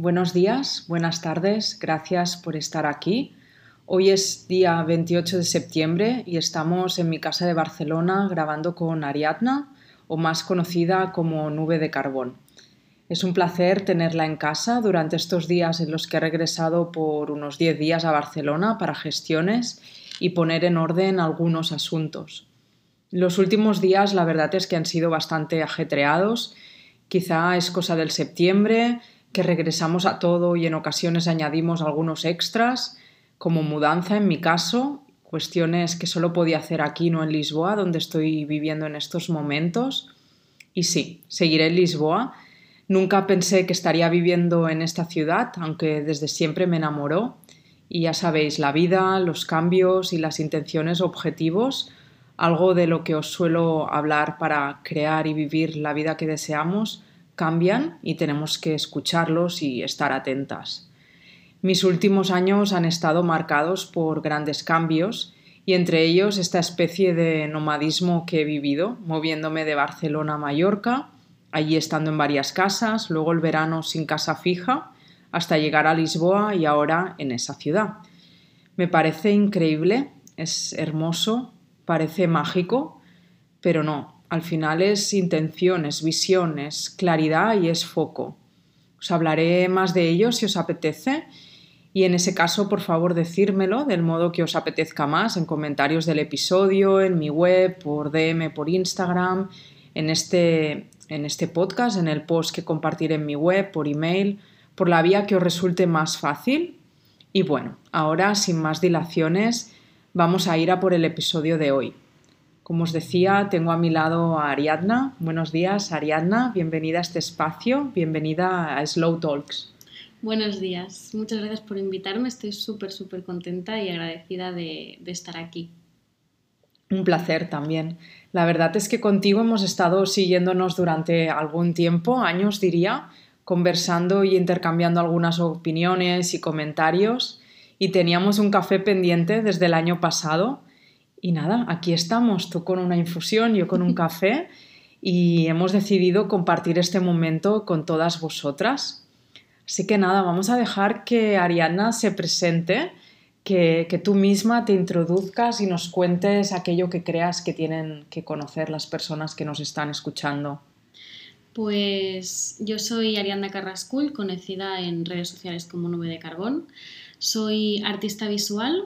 Buenos días, buenas tardes, gracias por estar aquí. Hoy es día 28 de septiembre y estamos en mi casa de Barcelona grabando con Ariadna, o más conocida como Nube de Carbón. Es un placer tenerla en casa durante estos días en los que he regresado por unos 10 días a Barcelona para gestiones y poner en orden algunos asuntos. Los últimos días la verdad es que han sido bastante ajetreados, quizá es cosa del septiembre, que regresamos a todo y en ocasiones añadimos algunos extras, como mudanza en mi caso, cuestiones que solo podía hacer aquí, no en Lisboa, donde estoy viviendo en estos momentos. Y sí, seguiré en Lisboa. Nunca pensé que estaría viviendo en esta ciudad, aunque desde siempre me enamoró. Y ya sabéis, la vida, los cambios y las intenciones objetivos, algo de lo que os suelo hablar para crear y vivir la vida que deseamos, cambian y tenemos que escucharlos y estar atentas. Mis últimos años han estado marcados por grandes cambios y entre ellos esta especie de nomadismo que he vivido, moviéndome de Barcelona a Mallorca, allí estando en varias casas, luego el verano sin casa fija, hasta llegar a Lisboa y ahora en esa ciudad. Me parece increíble, es hermoso, parece mágico, pero no, al final es intención, es visión, es claridad y es foco. Os hablaré más de ello si os apetece y en ese caso por favor decírmelo del modo que os apetezca más en comentarios del episodio, en mi web, por DM, por Instagram, en este, en este podcast, en el post que compartiré en mi web, por email, por la vía que os resulte más fácil. Y bueno, ahora sin más dilaciones vamos a ir a por el episodio de hoy. Como os decía, tengo a mi lado a Ariadna. Buenos días, Ariadna. Bienvenida a este espacio. Bienvenida a Slow Talks. Buenos días. Muchas gracias por invitarme. Estoy súper, súper contenta y agradecida de, de estar aquí. Un placer también. La verdad es que contigo hemos estado siguiéndonos durante algún tiempo, años diría, conversando y intercambiando algunas opiniones y comentarios. Y teníamos un café pendiente desde el año pasado y nada, aquí estamos, tú con una infusión, yo con un café y hemos decidido compartir este momento con todas vosotras. Así que nada, vamos a dejar que Ariana se presente, que, que, tú misma te introduzcas y nos cuentes aquello que creas que tienen que conocer las personas que nos están escuchando. Pues yo soy Ariana Carrascul, conocida en redes sociales como Nube de Carbón. Soy artista visual,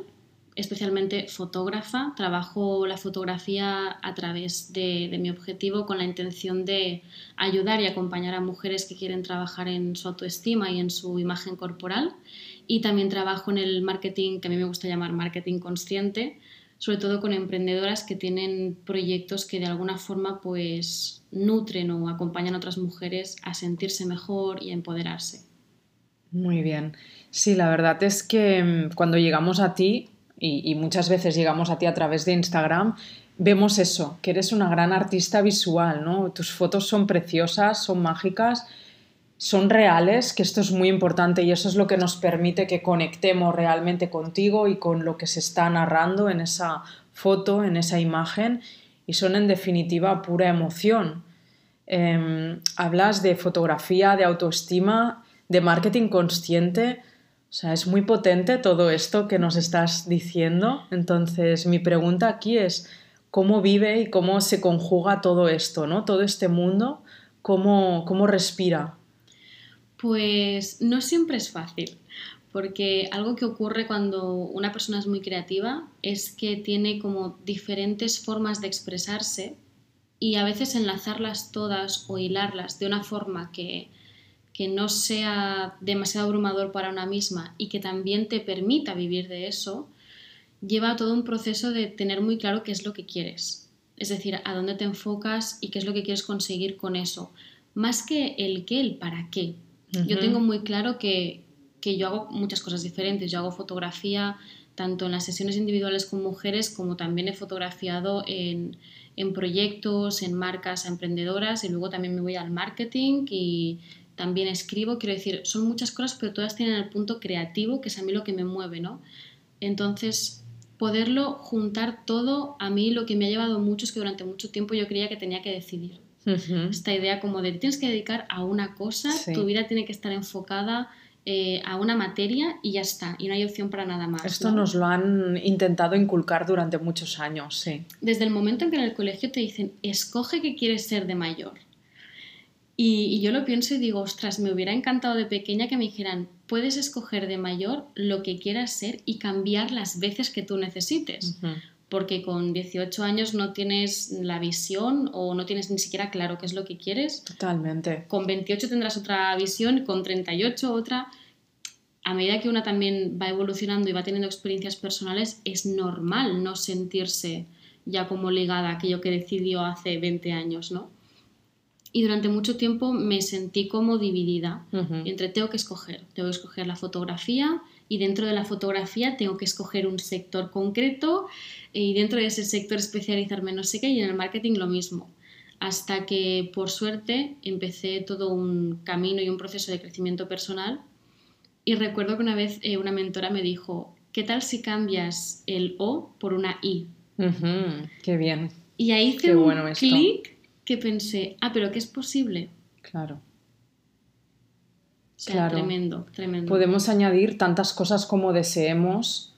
especialmente fotógrafa. Trabajo la fotografía a través de, mi objetivo con la intención de ayudar y acompañar a mujeres que quieren trabajar en su autoestima y en su imagen corporal. Y también trabajo en el marketing que a mí me gusta llamar marketing consciente, sobre todo con emprendedoras que tienen proyectos que de alguna forma pues nutren o acompañan a otras mujeres a sentirse mejor y a empoderarse. Muy bien. Sí, la verdad es que mm, cuando llegamos a ti y, muchas veces llegamos a ti a través de Instagram, vemos eso, que eres una gran artista visual. Tus fotos son preciosas, son mágicas, son reales, que esto es muy importante y eso es lo que nos permite que conectemos realmente contigo y con lo que se está narrando en esa foto, en esa imagen, y son en definitiva pura emoción. Em, hablas de fotografía, de autoestima, de marketing consciente, o sea, es muy potente todo esto que nos estás diciendo. Entonces, mi pregunta aquí es, ¿cómo vive y cómo se conjuga todo esto, ¿no? Todo este mundo, ¿cómo, cómo respira? Pues no siempre es fácil, porque algo que ocurre cuando una persona es muy creativa es que tiene como diferentes formas de expresarse y a veces enlazarlas todas o hilarlas de una forma que, que no sea demasiado abrumador para una misma y que también te permita vivir de eso, lleva todo un proceso de tener muy claro qué es lo que quieres. Es decir, a dónde te enfocas y qué es lo que quieres conseguir con eso. Más que el qué, el para qué. Yo tengo muy claro que, que yo hago muchas cosas diferentes. Yo hago fotografía tanto en las sesiones individuales con mujeres como también he fotografiado en, en proyectos, en marcas emprendedoras y luego también me voy al marketing y también escribo. Quiero decir, son muchas cosas, pero todas tienen el punto creativo, que es a mí lo que me mueve, ¿no? Entonces, poderlo juntar todo, a mí lo que me ha llevado mucho es que durante mucho tiempo yo creía que tenía que decidir. Esta idea como de tienes que dedicar a una cosa, tu vida tiene que estar enfocada eh, a una materia y ya está, y no hay opción para nada más. Esto nos lo han intentado inculcar durante muchos años, sí. Desde el momento en que en el colegio te dicen, escoge qué quieres ser de mayor. Y, yo lo pienso y digo, ostras, me hubiera encantado de pequeña que me dijeran, puedes escoger de mayor lo que quieras ser y cambiar las veces que tú necesites. Porque con 18 años no tienes la visión o no tienes ni siquiera claro qué es lo que quieres. Totalmente. Con 28 tendrás otra visión, con 38 otra a medida que una también va evolucionando y va teniendo experiencias personales, es normal no sentirse ya como ligada a aquello que decidió hace 20 años, ¿no? Y durante mucho tiempo me sentí como dividida entre tengo que escoger, tengo que escoger la fotografía y dentro de la fotografía tengo que escoger un sector concreto y dentro de ese sector especializarme no sé qué y en el marketing lo mismo. Hasta que por suerte empecé todo un camino y un proceso de crecimiento personal y recuerdo que una vez eh, una mentora me dijo, ¿qué tal si cambias el O por una I? Qué bien. Y ahí hice un clic que pensé, ah, pero que es posible. Claro. claro. Tremendo, tremendo. Podemos añadir tantas cosas como deseemos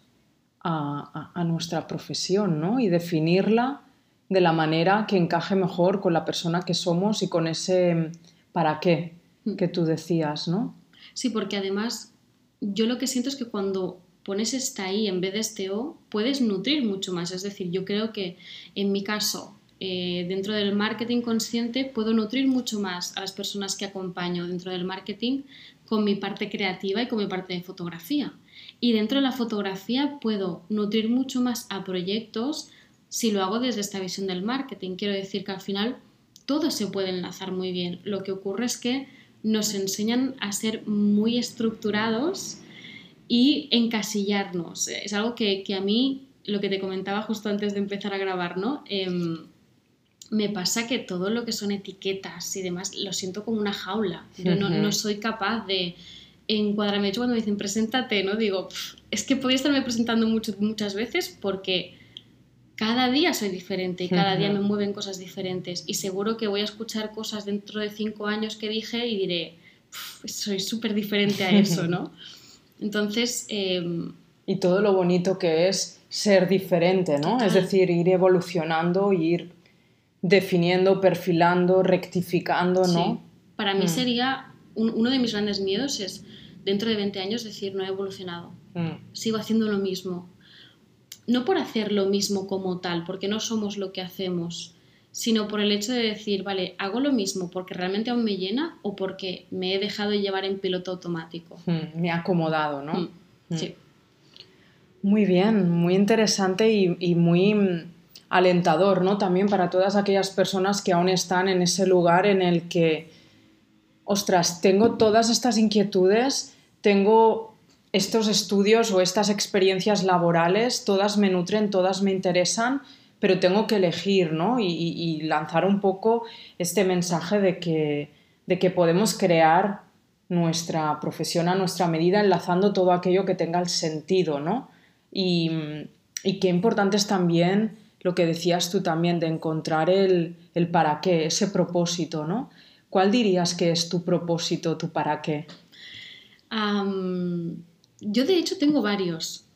a, a, nuestra profesión, ¿no? Y definirla de la manera que encaje mejor con la persona que somos y con ese para qué mm. que tú decías, ¿no? Sí, porque además yo lo que siento es que cuando pones esta I en vez de este O, puedes nutrir mucho más. Es decir, yo creo que en mi caso, eh, dentro del marketing consciente, puedo nutrir mucho más a las personas que acompaño dentro del marketing con mi parte creativa y con mi parte de fotografía. Y dentro de la fotografía puedo nutrir mucho más a proyectos si lo hago desde esta visión del marketing. Quiero decir que al final todo se puede enlazar muy bien. Lo que ocurre es que nos enseñan a ser muy estructurados y encasillarnos. Es algo que, a mí, lo que te comentaba justo antes de empezar a grabar, ¿no? Em, me pasa que todo lo que son etiquetas y demás lo siento como una jaula. Yo no, soy capaz de encuadrarme. Hecho, cuando me dicen preséntate, ¿no? Digo, es que podría estarme presentando mucho, muchas veces porque cada día soy diferente y cada día me mueven cosas diferentes y seguro que voy a escuchar cosas dentro de cinco años que dije y diré, soy súper diferente a eso, ¿no? Entonces... Em, y todo lo bonito que es ser diferente, ¿no? Es decir, ir evolucionando, ir definiendo, perfilando, rectificando, ¿no? Para mí mm. sería, uno de mis grandes miedos es, dentro de 20 años, decir, no he evolucionado, mm. sigo haciendo lo mismo, no por hacer lo mismo como tal, porque no somos lo que hacemos, sino por el hecho de decir, vale, hago lo mismo porque realmente aún me llena o porque me he dejado llevar en piloto automático. Hmm, me ha acomodado, ¿no? Sí. Muy bien, muy interesante y, muy mm, alentador, ¿no? También para todas aquellas personas que aún están en ese lugar en el que, ostras, tengo todas estas inquietudes, tengo estos estudios o estas experiencias laborales, todas me nutren, todas me interesan, pero tengo que elegir, ¿no? Y, lanzar un poco este mensaje de que, de que podemos crear nuestra profesión a nuestra medida, enlazando todo aquello que tenga el sentido, ¿no? Y, qué importante también lo que decías tú también, de encontrar el, el para qué, ese propósito, ¿no? ¿Cuál dirías que es tu propósito, tu para qué? Yo de hecho tengo varios.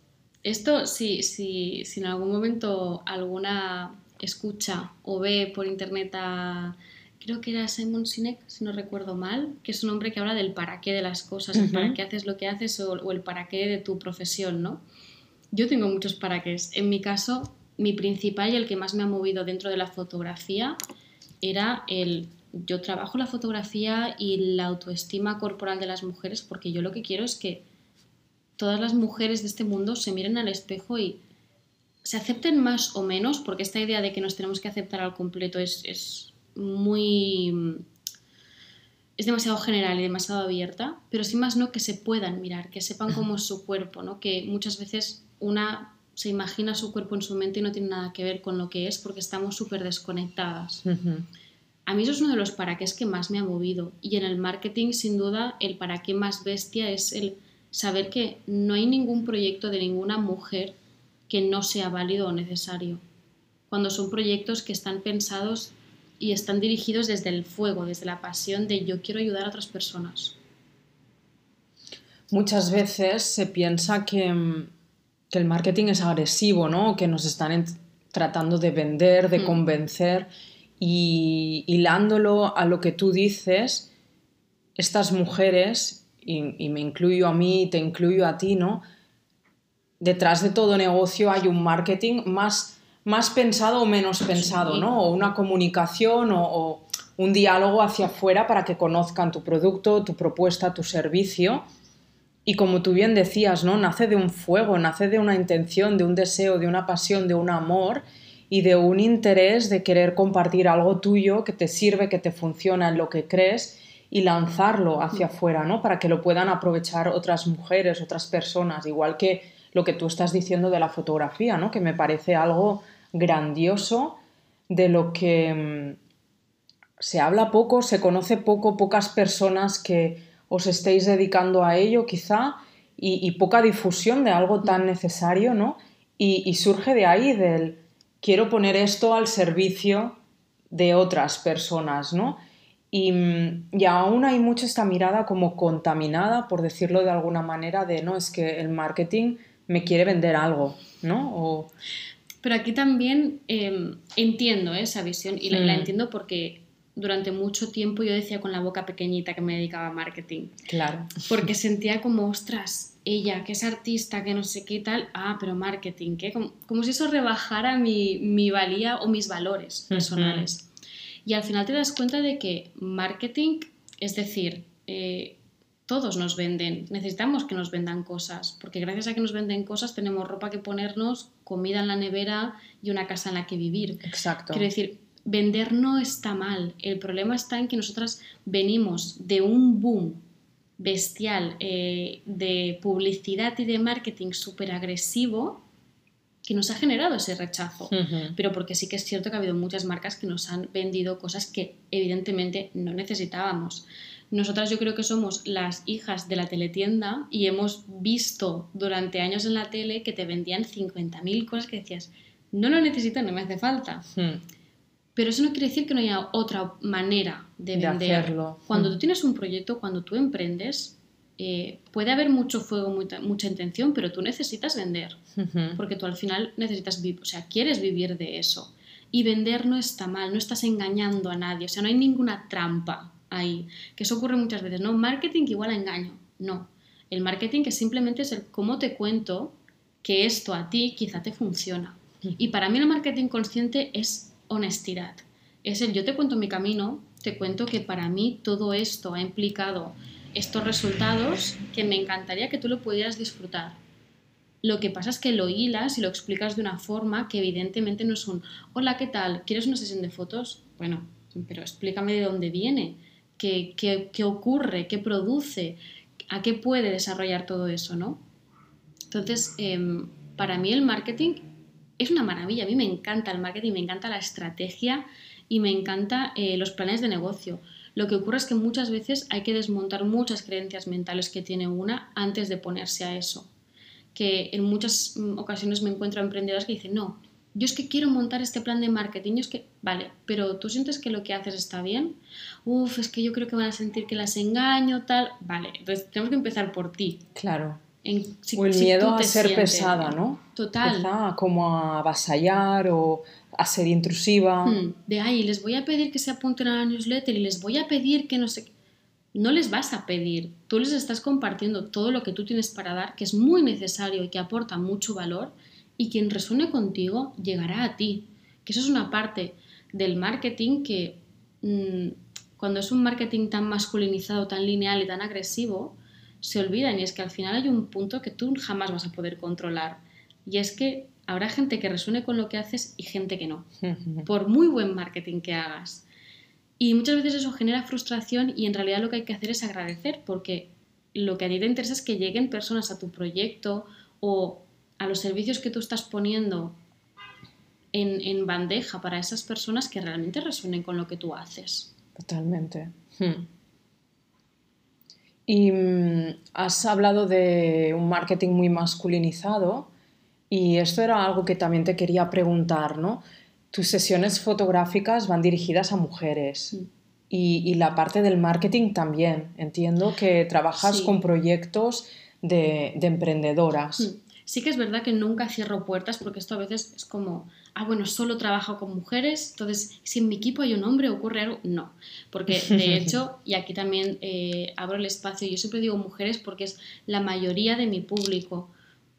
Esto, si, si, si en algún momento alguna escucha o ve por internet a creo que era Simon Sinek, si no recuerdo mal, que es un hombre que habla del para qué de las cosas, el para qué haces lo que haces o, o, el para qué de tu profesión, ¿no? Yo tengo muchos para qué. En mi caso, mi principal y el que más me ha movido dentro de la fotografía era el yo trabajo la fotografía y la autoestima corporal de las mujeres porque yo lo que quiero es que todas las mujeres de este mundo se miren al espejo y se acepten más o menos, porque esta idea de que nos tenemos que aceptar al completo es, es muy... es demasiado general y demasiado abierta, pero sin más no que se puedan mirar, que sepan cómo es su cuerpo, ¿no? que muchas veces una se imagina su cuerpo en su mente y no tiene nada que ver con lo que es porque estamos súper desconectadas. A mí eso es uno de los para qué que más me ha movido. Y en el marketing, sin duda, el para qué más bestia es el saber que no hay ningún proyecto de ninguna mujer que no sea válido o necesario. Cuando son proyectos que están pensados y están dirigidos desde el fuego, desde la pasión de yo quiero ayudar a otras personas. Muchas veces se piensa que mm, que el marketing es agresivo, ¿no? Que nos están tratando de vender, de hmm. convencer y hilándolo a lo que tú dices, estas mujeres, y, me incluyo a mí, te incluyo a ti, ¿no? Detrás de todo negocio hay un marketing más, más pensado o menos pensado, ¿no? O una comunicación o, o un diálogo hacia afuera para que conozcan tu producto, tu propuesta, tu servicio y como tú bien decías, ¿no? Nace de un fuego, nace de una intención, de un deseo, de una pasión, de un amor y de un interés de querer compartir algo tuyo que te sirve, que te funciona en lo que crees y lanzarlo hacia afuera, ¿no? Para que lo puedan aprovechar otras mujeres, otras personas, igual que lo que tú estás diciendo de la fotografía, ¿no? Que me parece algo grandioso de lo que mm, se habla poco, se conoce poco, pocas personas que os estéis dedicando a ello quizá y, poca difusión de algo tan necesario, ¿no? Y, surge de ahí del quiero poner esto al servicio de otras personas, ¿no? Y, y, aún hay mucho esta mirada como contaminada, por decirlo de alguna manera, de no, es que el marketing me quiere vender algo, ¿no? Pero aquí también em, entiendo esa visión y la, mm. entiendo porque durante mucho tiempo yo decía con la boca pequeñita que me dedicaba a marketing. Claro. Porque sentía como, ostras, ella que es artista, que no sé qué tal, ah, pero marketing, ¿qué? Como, si eso rebajara mi, valía o mis valores personales. Y al final te das cuenta de que marketing, es decir, eh, todos nos venden, necesitamos que nos vendan cosas, porque gracias a que nos venden cosas tenemos ropa que ponernos, comida en la nevera y una casa en la que vivir. Exacto. Quiero decir, vender no está mal. El problema está en que nosotras venimos de un boom bestial eh, de publicidad y de marketing súper agresivo que nos ha generado ese rechazo. Pero porque sí que es cierto que ha habido muchas marcas que nos han vendido cosas que evidentemente no necesitábamos. Nosotras yo creo que somos las hijas de la teletienda y hemos visto durante años en la tele que te vendían 50.000 cosas que decías, no lo necesito, no me hace falta. Hmm. Pero eso no quiere decir que no haya otra manera de, venderlo. Cuando mm. tú tienes un proyecto, cuando tú emprendes, eh, puede haber mucho fuego, mucha, intención, pero tú necesitas vender. Porque tú al final necesitas vivir, o sea, quieres vivir de eso. Y vender no está mal, no estás engañando a nadie, o sea, no hay ninguna trampa ahí. Que eso ocurre muchas veces, ¿no? Marketing igual a engaño. No. El marketing que simplemente es el cómo te cuento que esto a ti quizá te funciona. Y para mí el marketing consciente es honestidad. Es el yo te cuento mi camino, te cuento que para mí todo esto ha implicado estos resultados que me encantaría que tú lo pudieras disfrutar. Lo que pasa es que lo hilas y lo explicas de una forma que evidentemente no es un hola, ¿qué tal? ¿Quieres una sesión de fotos? Bueno, pero explícame de dónde viene, qué, qué, ocurre, qué produce, a qué puede desarrollar todo eso, ¿no? Entonces, em, para mí el marketing es una maravilla. A mí me encanta el marketing, me encanta la estrategia y me encanta eh, los planes de negocio. Lo que ocurre es que muchas veces hay que desmontar muchas creencias mentales que tiene una antes de ponerse a eso. Que en muchas mm, ocasiones me encuentro emprendedoras que dicen, no, yo es que quiero montar este plan de marketing, yo es que, vale, pero tú sientes que lo que haces está bien, uf, es que yo creo que van a sentir que las engaño, tal, vale, entonces tenemos que empezar por ti. Claro. O el miedo a ser pesada, ¿no? Total. como a avasallar o a ser intrusiva. Hmm, de ahí, les voy a pedir que se apunten a la newsletter y les voy a pedir que no sé. No les vas a pedir, tú les estás compartiendo todo lo que tú tienes para dar, que es muy necesario y que aporta mucho valor, y quien resuene contigo llegará a ti. Que eso es una parte del marketing que mm, cuando es un marketing tan masculinizado, tan lineal y tan agresivo, se olvidan y es que al final hay un punto que tú jamás vas a poder controlar. Y es que habrá gente que resuene con lo que haces y gente que no, por muy buen marketing que hagas. Y muchas veces eso genera frustración y en realidad lo que hay que hacer es agradecer porque lo que a ti te interesa es que lleguen personas a tu proyecto o a los servicios que tú estás poniendo en, bandeja para esas personas que realmente resuenen con lo que tú haces. Totalmente. Hmm. Y mm, has hablado de un marketing muy masculinizado y esto era algo que también te quería preguntar, ¿no? Tus sesiones fotográficas van dirigidas a mujeres y, la parte del marketing también. Entiendo que trabajas con proyectos de, emprendedoras. Sí que es verdad que nunca cierro puertas porque esto a veces es como, ah, bueno, solo trabajo con mujeres, entonces si en mi equipo hay un hombre ocurre algo, no, porque de hecho, y aquí también eh, abro el espacio, yo siempre digo mujeres porque es la mayoría de mi público,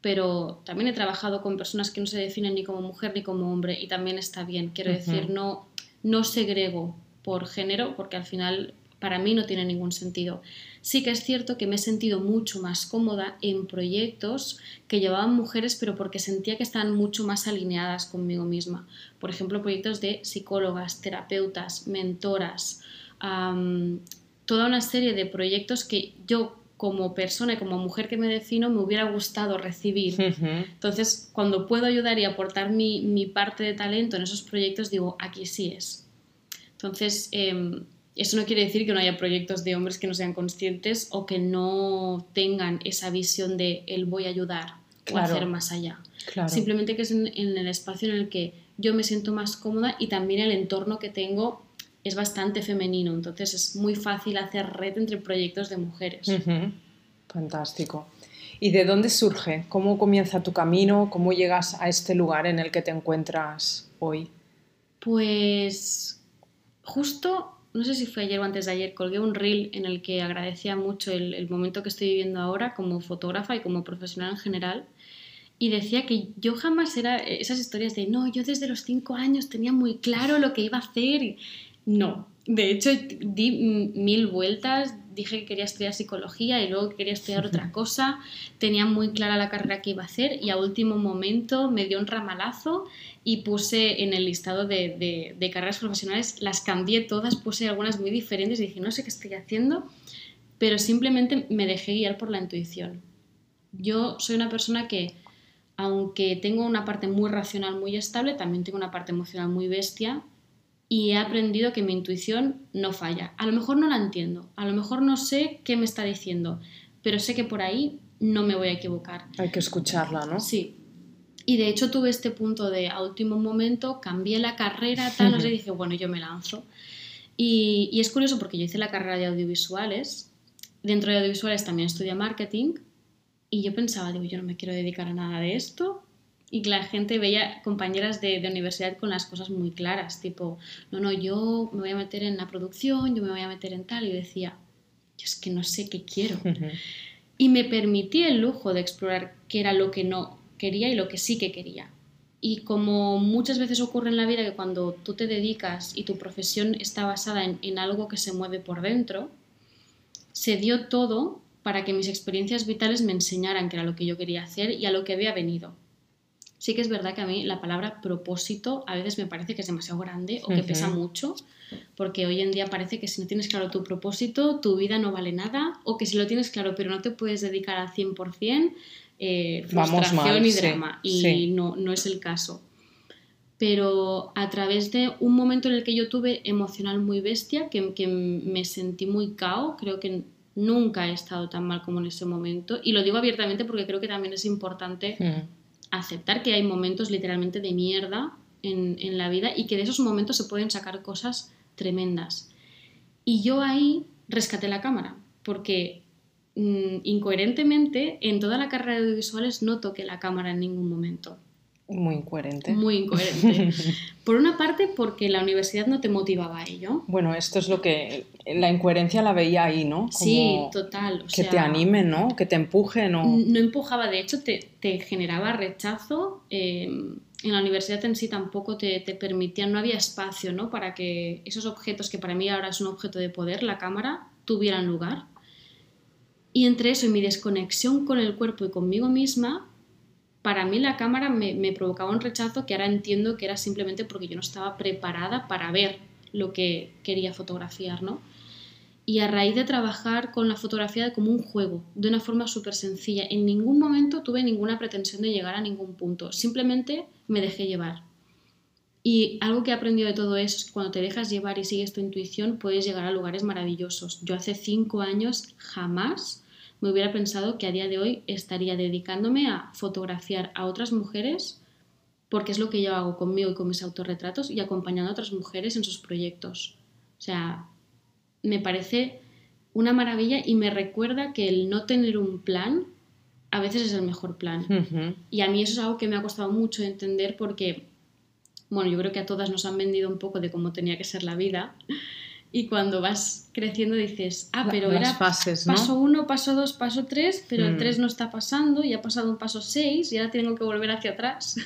pero también he trabajado con personas que no se definen ni como mujer ni como hombre y también está bien, quiero decir, no, no segrego por género porque al final para mí no tiene ningún sentido. Sí que es cierto que me he sentido mucho más cómoda en proyectos que llevaban mujeres, pero porque sentía que estaban mucho más alineadas conmigo misma. Por ejemplo, proyectos de psicólogas, terapeutas, mentoras, toda una serie de proyectos que yo como persona y como mujer que me defino me hubiera gustado recibir. Entonces, cuando puedo ayudar y aportar mi, mi, parte de talento en esos proyectos, digo, aquí sí es. Entonces, em, eso no quiere decir que no haya proyectos de hombres que no sean conscientes o que no tengan esa visión de él voy a ayudar o hacer más allá. Simplemente que es en, el espacio en el que yo me siento más cómoda y también el entorno que tengo es bastante femenino, entonces es muy fácil hacer red entre proyectos de mujeres. Fantástico. ¿Y de dónde surge? ¿Cómo comienza tu camino? ¿Cómo llegas a este lugar en el que te encuentras hoy? Pues justo no sé si fue ayer o antes de ayer, colgué un reel en el que agradecía mucho el, momento que estoy viviendo ahora como fotógrafa y como profesional en general. Y decía que yo jamás era esas historias de, no, yo desde los cinco años tenía muy claro lo que iba a hacer. No, de hecho di mil vueltas, dije que quería estudiar psicología y luego quería estudiar otra cosa, tenía muy clara la carrera que iba a hacer y a último momento me dio un ramalazo y puse en el listado de, de, carreras profesionales, las cambié todas, puse algunas muy diferentes y dije, no sé qué estoy haciendo, pero simplemente me dejé guiar por la intuición. Yo soy una persona que, aunque tengo una parte muy racional muy estable, también tengo una parte emocional muy bestia y he aprendido que mi intuición no falla. A lo mejor no la entiendo, a lo mejor no sé qué me está diciendo, pero sé que por ahí no me voy a equivocar. Hay que escucharla, ¿no? Sí. Y de hecho tuve este punto de a último momento, cambié la carrera, tal, no sé, y dije, bueno, yo me lanzo. Y, y es curioso porque yo hice la carrera de audiovisuales, dentro de audiovisuales también estudié marketing, y yo pensaba, digo, yo no me quiero dedicar a nada de esto, y que la gente veía compañeras de, de, universidad con las cosas muy claras, tipo, no, no, yo me voy a meter en la producción, yo me voy a meter en tal, y decía, yo es que no sé qué quiero. Y me permití el lujo de explorar qué era lo que no quería y lo que sí que quería. Y como muchas veces ocurre en la vida que cuando tú te dedicas y tu profesión está basada en, en algo que se mueve por dentro, se dio todo para que mis experiencias vitales me enseñaran qué era lo que yo quería hacer y a lo que había venido sí que es verdad que a mí la palabra propósito a veces me parece que es demasiado grande o que pesa mucho, porque hoy en día parece que si no tienes claro tu propósito, tu vida no vale nada, o que si lo tienes claro pero no te puedes dedicar al 100%, eh, frustración y drama. Y no, no es el caso. Pero a través de un momento en el que yo tuve emocional muy bestia, que, que me sentí muy cao, creo que nunca he estado tan mal como en ese momento. Y lo digo abiertamente porque creo que también es importante aceptar que hay momentos literalmente de mierda en, la vida y que de esos momentos se pueden sacar cosas tremendas. Y yo ahí rescaté la cámara, porque mm, incoherentemente en toda la carrera de audiovisuales no toqué la cámara en ningún momento. Muy incoherente. Muy incoherente. Por una parte, porque la universidad no te motivaba a ello. Bueno, esto es lo que. La incoherencia la veía ahí, ¿no? sí, total. que te anime, ¿no? Que te empuje, ¿no? No empujaba, de hecho, te, generaba rechazo. Em, en la universidad en sí tampoco te, te permitían, no había espacio, ¿no? Para que esos objetos que para mí ahora es un objeto de poder, la cámara, tuvieran lugar. Y entre eso y mi desconexión con el cuerpo y conmigo misma, para mí la cámara me, provocaba un rechazo que ahora entiendo que era simplemente porque yo no estaba preparada para ver lo que quería fotografiar, ¿no? Y a raíz de trabajar con la fotografía como un juego, de una forma súper sencilla, en ningún momento tuve ninguna pretensión de llegar a ningún punto, simplemente me dejé llevar. Y algo que he aprendido de todo eso es que cuando te dejas llevar y sigues tu intuición puedes llegar a lugares maravillosos. Yo hace cinco años jamás me hubiera pensado que a día de hoy estaría dedicándome a fotografiar a otras mujeres, porque es lo que yo hago conmigo y con mis autorretratos, y acompañando a otras mujeres en sus proyectos. O sea, me parece una maravilla y me recuerda que el no tener un plan a veces es el mejor plan. Y a mí eso es algo que me ha costado mucho entender porque, bueno, yo creo que a todas nos han vendido un poco de cómo tenía que ser la vida y cuando vas creciendo dices, ah, pero era paso 1, paso 2, paso 3, pero el 3 mm. no está pasando y ha pasado un paso 6 y ahora tengo que volver hacia atrás.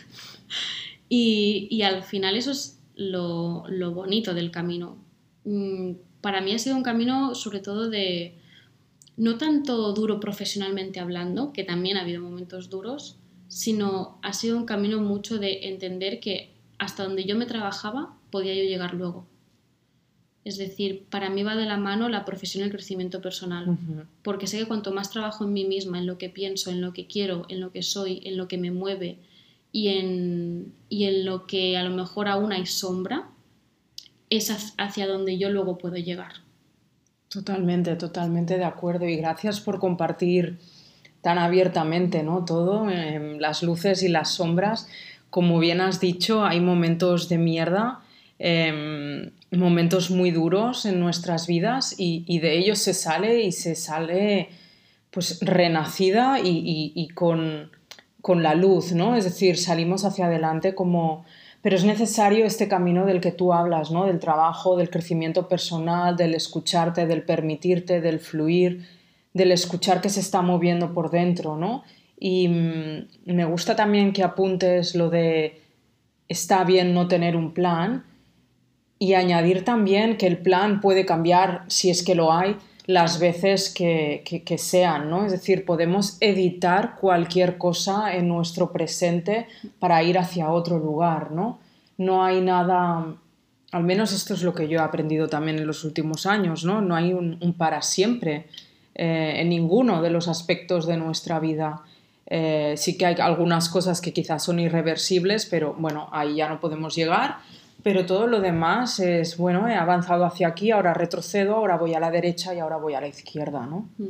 y, y, al final eso es lo, lo bonito del camino. Mm, para mí ha sido un camino sobre todo de, no tanto duro profesionalmente hablando, que también ha habido momentos duros, sino ha sido un camino mucho de entender que hasta donde yo me trabajaba podía yo llegar luego es decir, para mí va de la mano la profesión y el crecimiento personal, porque sé que cuanto más trabajo en mí misma, en lo que pienso, en lo que quiero, en lo que soy, en lo que me mueve y en, y en lo que a lo mejor aún hay sombra, es hacia donde yo luego puedo llegar. Totalmente, totalmente de acuerdo y gracias por compartir tan abiertamente ¿no? todo, em, las luces y las sombras. Como bien has dicho, hay momentos de mierda Em, momentos muy duros en nuestras vidas y, de ellos se sale y se sale pues renacida y, con, con, la luz, ¿no? Es decir, salimos hacia adelante como... Pero es necesario este camino del que tú hablas, ¿no? Del trabajo, del crecimiento personal, del escucharte, del permitirte, del fluir, del escuchar que se está moviendo por dentro, ¿no? Y mm, me gusta también que apuntes lo de está bien no tener un plan, y añadir también que el plan puede cambiar, si es que lo hay, las veces que, que, sean, ¿no? Es decir, podemos editar cualquier cosa en nuestro presente para ir hacia otro lugar, ¿no? No hay nada, al menos esto es lo que yo he aprendido también en los últimos años, ¿no? No hay un, para siempre eh, en ninguno de los aspectos de nuestra vida. Eh, sí que hay algunas cosas que quizás son irreversibles, pero bueno, ahí ya no podemos llegar pero todo lo demás es, bueno, he avanzado hacia aquí, ahora retrocedo, ahora voy a la derecha y ahora voy a la izquierda, ¿no? Mm.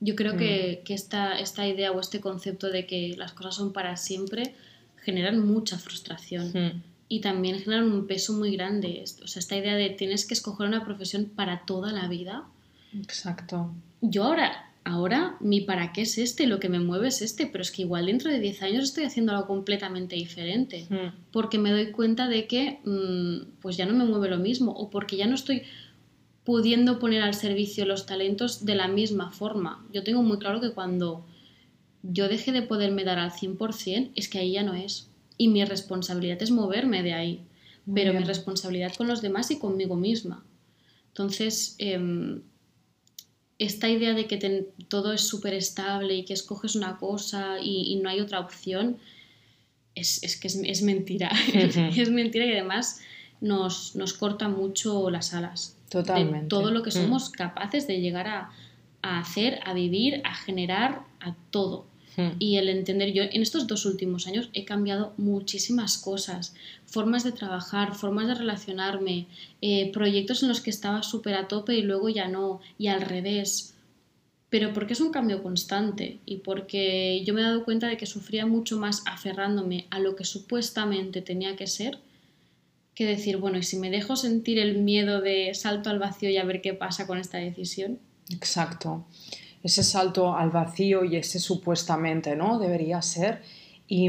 Yo creo que, mm. que esta, esta, idea o este concepto de que las cosas son para siempre generan mucha frustración mm. y también generan un peso muy grande. O sea, esta idea de tienes que escoger una profesión para toda la vida. Exacto. Yo ahora ahora mi para qué es este, lo que me mueve es este, pero es que igual dentro de 10 años estoy haciendo algo completamente diferente, hmm. porque me doy cuenta de que mm, pues ya no me mueve lo mismo, o porque ya no estoy pudiendo poner al servicio los talentos de la misma forma. Yo tengo muy claro que cuando yo deje de poderme dar al 100%, es que ahí ya no es. Y mi responsabilidad es moverme de ahí, pero mi responsabilidad con los demás y conmigo misma. Entonces, em, esta idea de que todo es súper estable y que escoges una cosa y, no hay otra opción, es, que es, mentira. es mentira y además nos, nos, corta mucho las alas. Totalmente. De todo lo que mm. somos capaces de llegar a, a hacer, a vivir, a generar, a todo. Hmm. Y el entender, yo en estos dos últimos años he cambiado muchísimas cosas, formas de trabajar, formas de relacionarme, eh, proyectos en los que estaba súper a tope y luego ya no, y al revés. Pero porque es un cambio constante y porque yo me he dado cuenta de que sufría mucho más aferrándome a lo que supuestamente tenía que ser que decir, bueno, y si me dejo sentir el miedo de salto al vacío y a ver qué pasa con esta decisión. Exacto. Ese salto al vacío y ese supuestamente, ¿no? Debería ser. Y,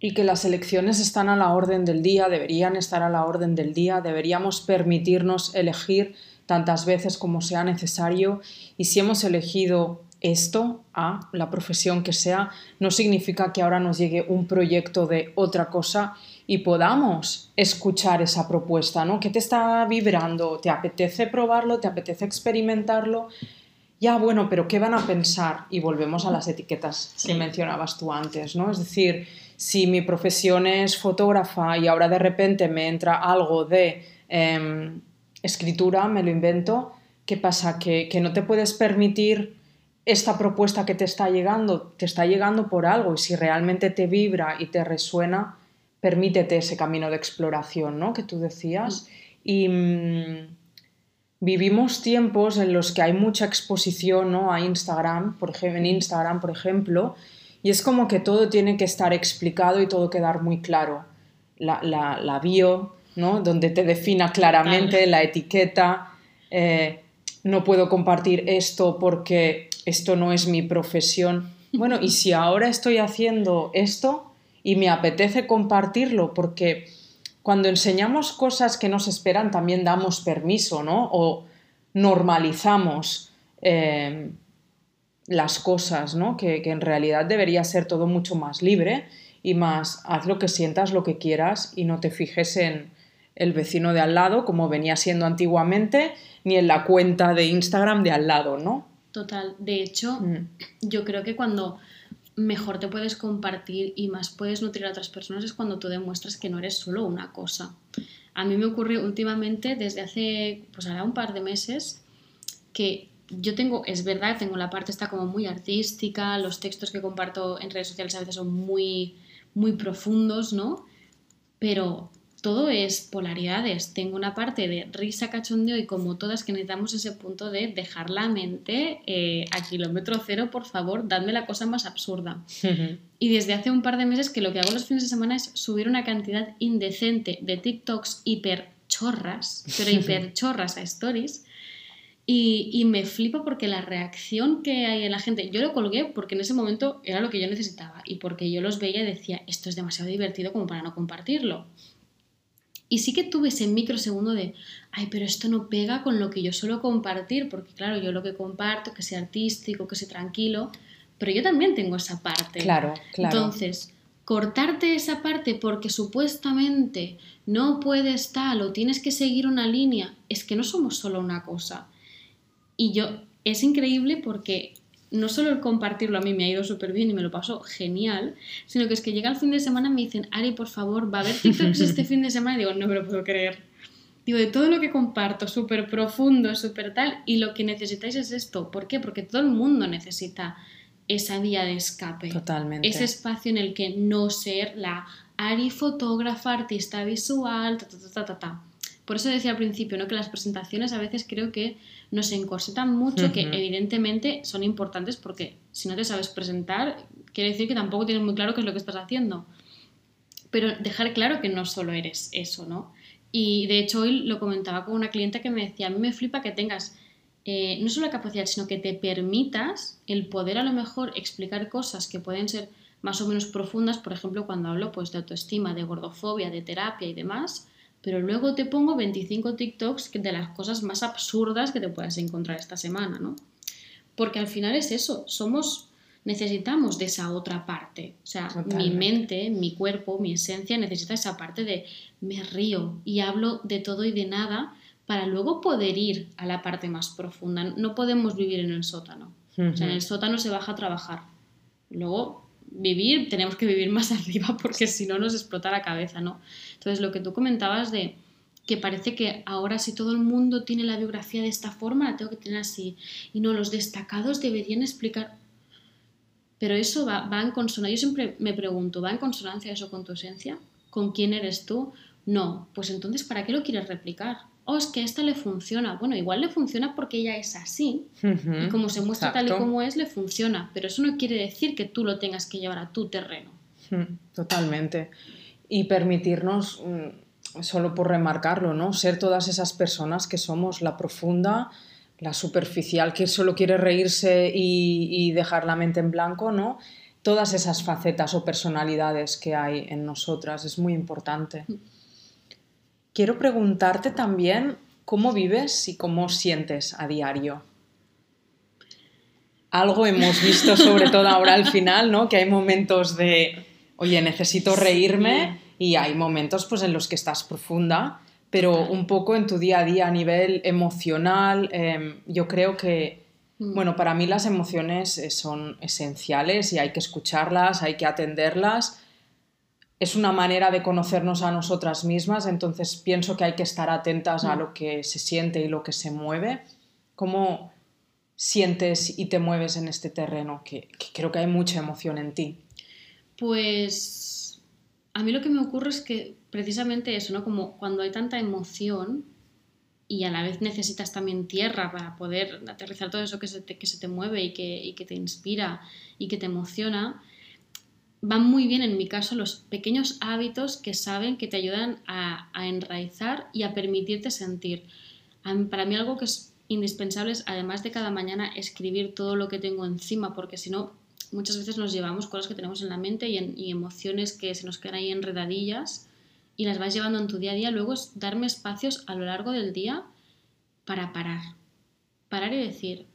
y que las elecciones están a la orden del día, deberían estar a la orden del día, deberíamos permitirnos elegir tantas veces como sea necesario y si hemos elegido esto a la profesión que sea, no significa que ahora nos llegue un proyecto de otra cosa y podamos escuchar esa propuesta, ¿no? ¿Qué te está vibrando? ¿Te apetece probarlo? ¿Te apetece experimentarlo? Ya, bueno, pero ¿qué van a pensar? Y volvemos a las etiquetas que mencionabas tú antes, ¿no? Es decir, si mi profesión es fotógrafa y ahora de repente me entra algo de em, escritura, me lo invento, ¿qué pasa? ¿Que, que no te puedes permitir esta propuesta que te está llegando, te está llegando por algo y si realmente te vibra y te resuena, permítete ese camino de exploración, ¿no? Que tú decías. Y mm, vivimos tiempos en los que hay mucha exposición, ¿no? A Instagram, por ejemplo, en Instagram, por ejemplo, y es como que todo tiene que estar explicado y todo quedar muy claro. La, la, bio, ¿no? Donde te defina claramente la etiqueta. Eh, no puedo compartir esto porque esto no es mi profesión. Bueno, y si ahora estoy haciendo esto y me apetece compartirlo porque cuando enseñamos cosas que nos esperan también damos permiso, ¿no? O normalizamos eh, las cosas, ¿no? Que, que en realidad debería ser todo mucho más libre y más haz lo que sientas, lo que quieras y no te fijes en el vecino de al lado como venía siendo antiguamente ni en la cuenta de Instagram de al lado, ¿no? Total. De hecho, mm. yo creo que cuando mejor te puedes compartir y más puedes nutrir a otras personas es cuando tú demuestras que no eres solo una cosa. A mí me ocurre últimamente, desde hace, pues ahora un par de meses, que yo tengo, es verdad, tengo la parte está como muy artística, los textos que comparto en redes sociales a veces son muy, muy profundos, ¿no? Pero todo es polaridades. Tengo una parte de risa, cachondeo y como todas que necesitamos ese punto de dejar la mente eh, a kilómetro cero, por favor, dadme la cosa más absurda. y desde hace un par de meses que lo que hago los fines de semana es subir una cantidad indecente de TikToks hiper chorras, pero hiper chorras a stories. Y, y, me flipo porque la reacción que hay en la gente, yo lo colgué porque en ese momento era lo que yo necesitaba y porque yo los veía y decía, esto es demasiado divertido como para no compartirlo. Y sí que tuve ese microsegundo de, ay, pero esto no pega con lo que yo suelo compartir, porque claro, yo lo que comparto, que sea artístico, que sea tranquilo, pero yo también tengo esa parte. Claro, claro. Entonces, cortarte esa parte porque supuestamente no puedes tal o tienes que seguir una línea, es que no somos solo una cosa. Y yo, es increíble porque no solo el compartirlo a mí me ha ido súper bien y me lo paso genial, sino que es que llega el fin de semana y me dicen, Ari, por favor, va a haber TikToks este fin de semana y digo, no me lo puedo creer. Digo, de todo lo que comparto, súper profundo, súper tal, y lo que necesitáis es esto. ¿Por qué? Porque todo el mundo necesita esa vía de escape. Totalmente. Ese espacio en el que no ser la Ari fotógrafa, artista visual, ta, ta, ta, ta, ta. Por eso decía al principio, ¿no? Que las presentaciones a veces creo que nos encorsetan mucho, que evidentemente son importantes porque si no te sabes presentar, quiere decir que tampoco tienes muy claro qué es lo que estás haciendo. Pero dejar claro que no solo eres eso, ¿no? Y de hecho hoy lo comentaba con una clienta que me decía, a mí me flipa que tengas eh, no solo la capacidad, sino que te permitas el poder a lo mejor explicar cosas que pueden ser más o menos profundas, por ejemplo, cuando hablo pues, de autoestima, de gordofobia, de terapia y demás, pero luego te pongo 25 TikToks de las cosas más absurdas que te puedas encontrar esta semana, ¿no? Porque al final es eso, somos, necesitamos de esa otra parte. O sea, mi mente, mi cuerpo, mi esencia necesita esa parte de me río y hablo de todo y de nada para luego poder ir a la parte más profunda. No podemos vivir en el sótano. O sea, en el sótano se baja a trabajar. Luego vivir, tenemos que vivir más arriba porque si no nos explota la cabeza, ¿no? Entonces, lo que tú comentabas de que parece que ahora si todo el mundo tiene la biografía de esta forma, la tengo que tener así. Y no, los destacados deberían explicar... Pero eso va, va en consonancia. Yo siempre me pregunto, ¿va en consonancia eso con tu esencia? ¿Con quién eres tú? No, pues entonces, ¿para qué lo quieres replicar? Oh, es que esta le funciona. Bueno, igual le funciona porque ella es así. y como se muestra tal y como es, le funciona. Pero eso no quiere decir que tú lo tengas que llevar a tu terreno. Totalmente. Y permitirnos, mm, solo por remarcarlo, ¿no? Ser todas esas personas que somos la profunda la superficial que solo quiere reírse y, y dejar la mente en blanco, ¿no? Todas esas facetas o personalidades que hay en nosotras es muy importante. Quiero preguntarte también cómo vives y cómo sientes a diario. Algo hemos visto, sobre todo ahora al final, ¿no? Que hay momentos de, oye, necesito reírme y hay momentos pues en los que estás profunda pero un poco en tu día a día a nivel emocional, em, yo creo que, mm. bueno, para mí las emociones eh, son esenciales y hay que escucharlas, hay que atenderlas. Es una manera de conocernos a nosotras mismas, entonces pienso que hay que estar atentas a mm. lo que se siente y lo que se mueve. ¿Cómo sientes y te mueves en este terreno? que creo que hay mucha emoción en ti. Pues a mí lo que me ocurre es que precisamente eso, ¿no? Como cuando hay tanta emoción y a la vez necesitas también tierra para poder aterrizar todo eso que se te, que se te mueve y que, que te inspira y que te emociona, van muy bien en mi caso los pequeños hábitos que saben que te ayudan a, enraizar y a permitirte sentir. para mí algo que es indispensable es, además de cada mañana, escribir todo lo que tengo encima, porque si no, muchas veces nos llevamos cosas que tenemos en la mente y, y emociones que se nos quedan ahí enredadillas y las vas llevando en tu día a día, luego es darme espacios a lo largo del día para parar. Parar y decir,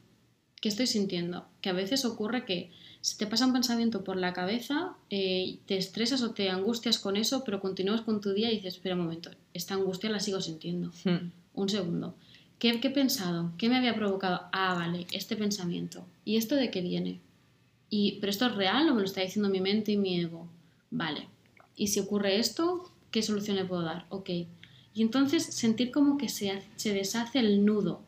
¿qué estoy sintiendo? Que a veces ocurre que se te pasa un pensamiento por la cabeza, eh, te estresas o te angustias con eso, pero continúas con tu día y dices, espera un momento, esta angustia la sigo sintiendo. Hmm. Un segundo. ¿Qué, ¿Qué, he pensado? ¿Qué me había provocado? Ah, vale, este pensamiento. ¿Y esto de qué viene? Y, ¿Pero esto es real o me lo está diciendo mi mente y mi ego? Vale. ¿Y si ocurre esto? ¿qué solución le puedo dar? Ok. Y entonces sentir como que se, se deshace el nudo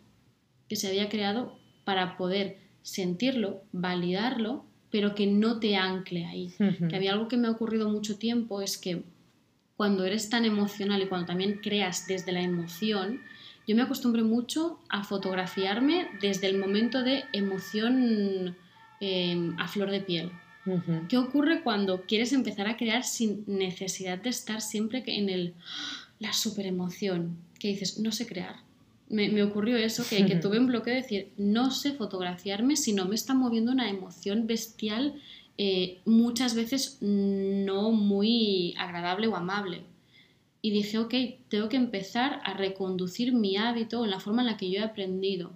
que se había creado para poder sentirlo, validarlo, pero que no te ancle ahí. Que había algo que me ha ocurrido mucho tiempo, es que cuando eres tan emocional y cuando también creas desde la emoción, yo me acostumbré mucho a fotografiarme desde el momento de emoción eh, a flor de piel. ¿Qué ocurre cuando quieres empezar a crear sin necesidad de estar siempre en el la super emoción? Que dices, no sé crear. Me, ocurrió eso, que, que, tuve un bloqueo de decir, no sé fotografiarme si no me está moviendo una emoción bestial, eh, muchas veces no muy agradable o amable. Y dije, ok, tengo que empezar a reconducir mi hábito en la forma en la que yo he aprendido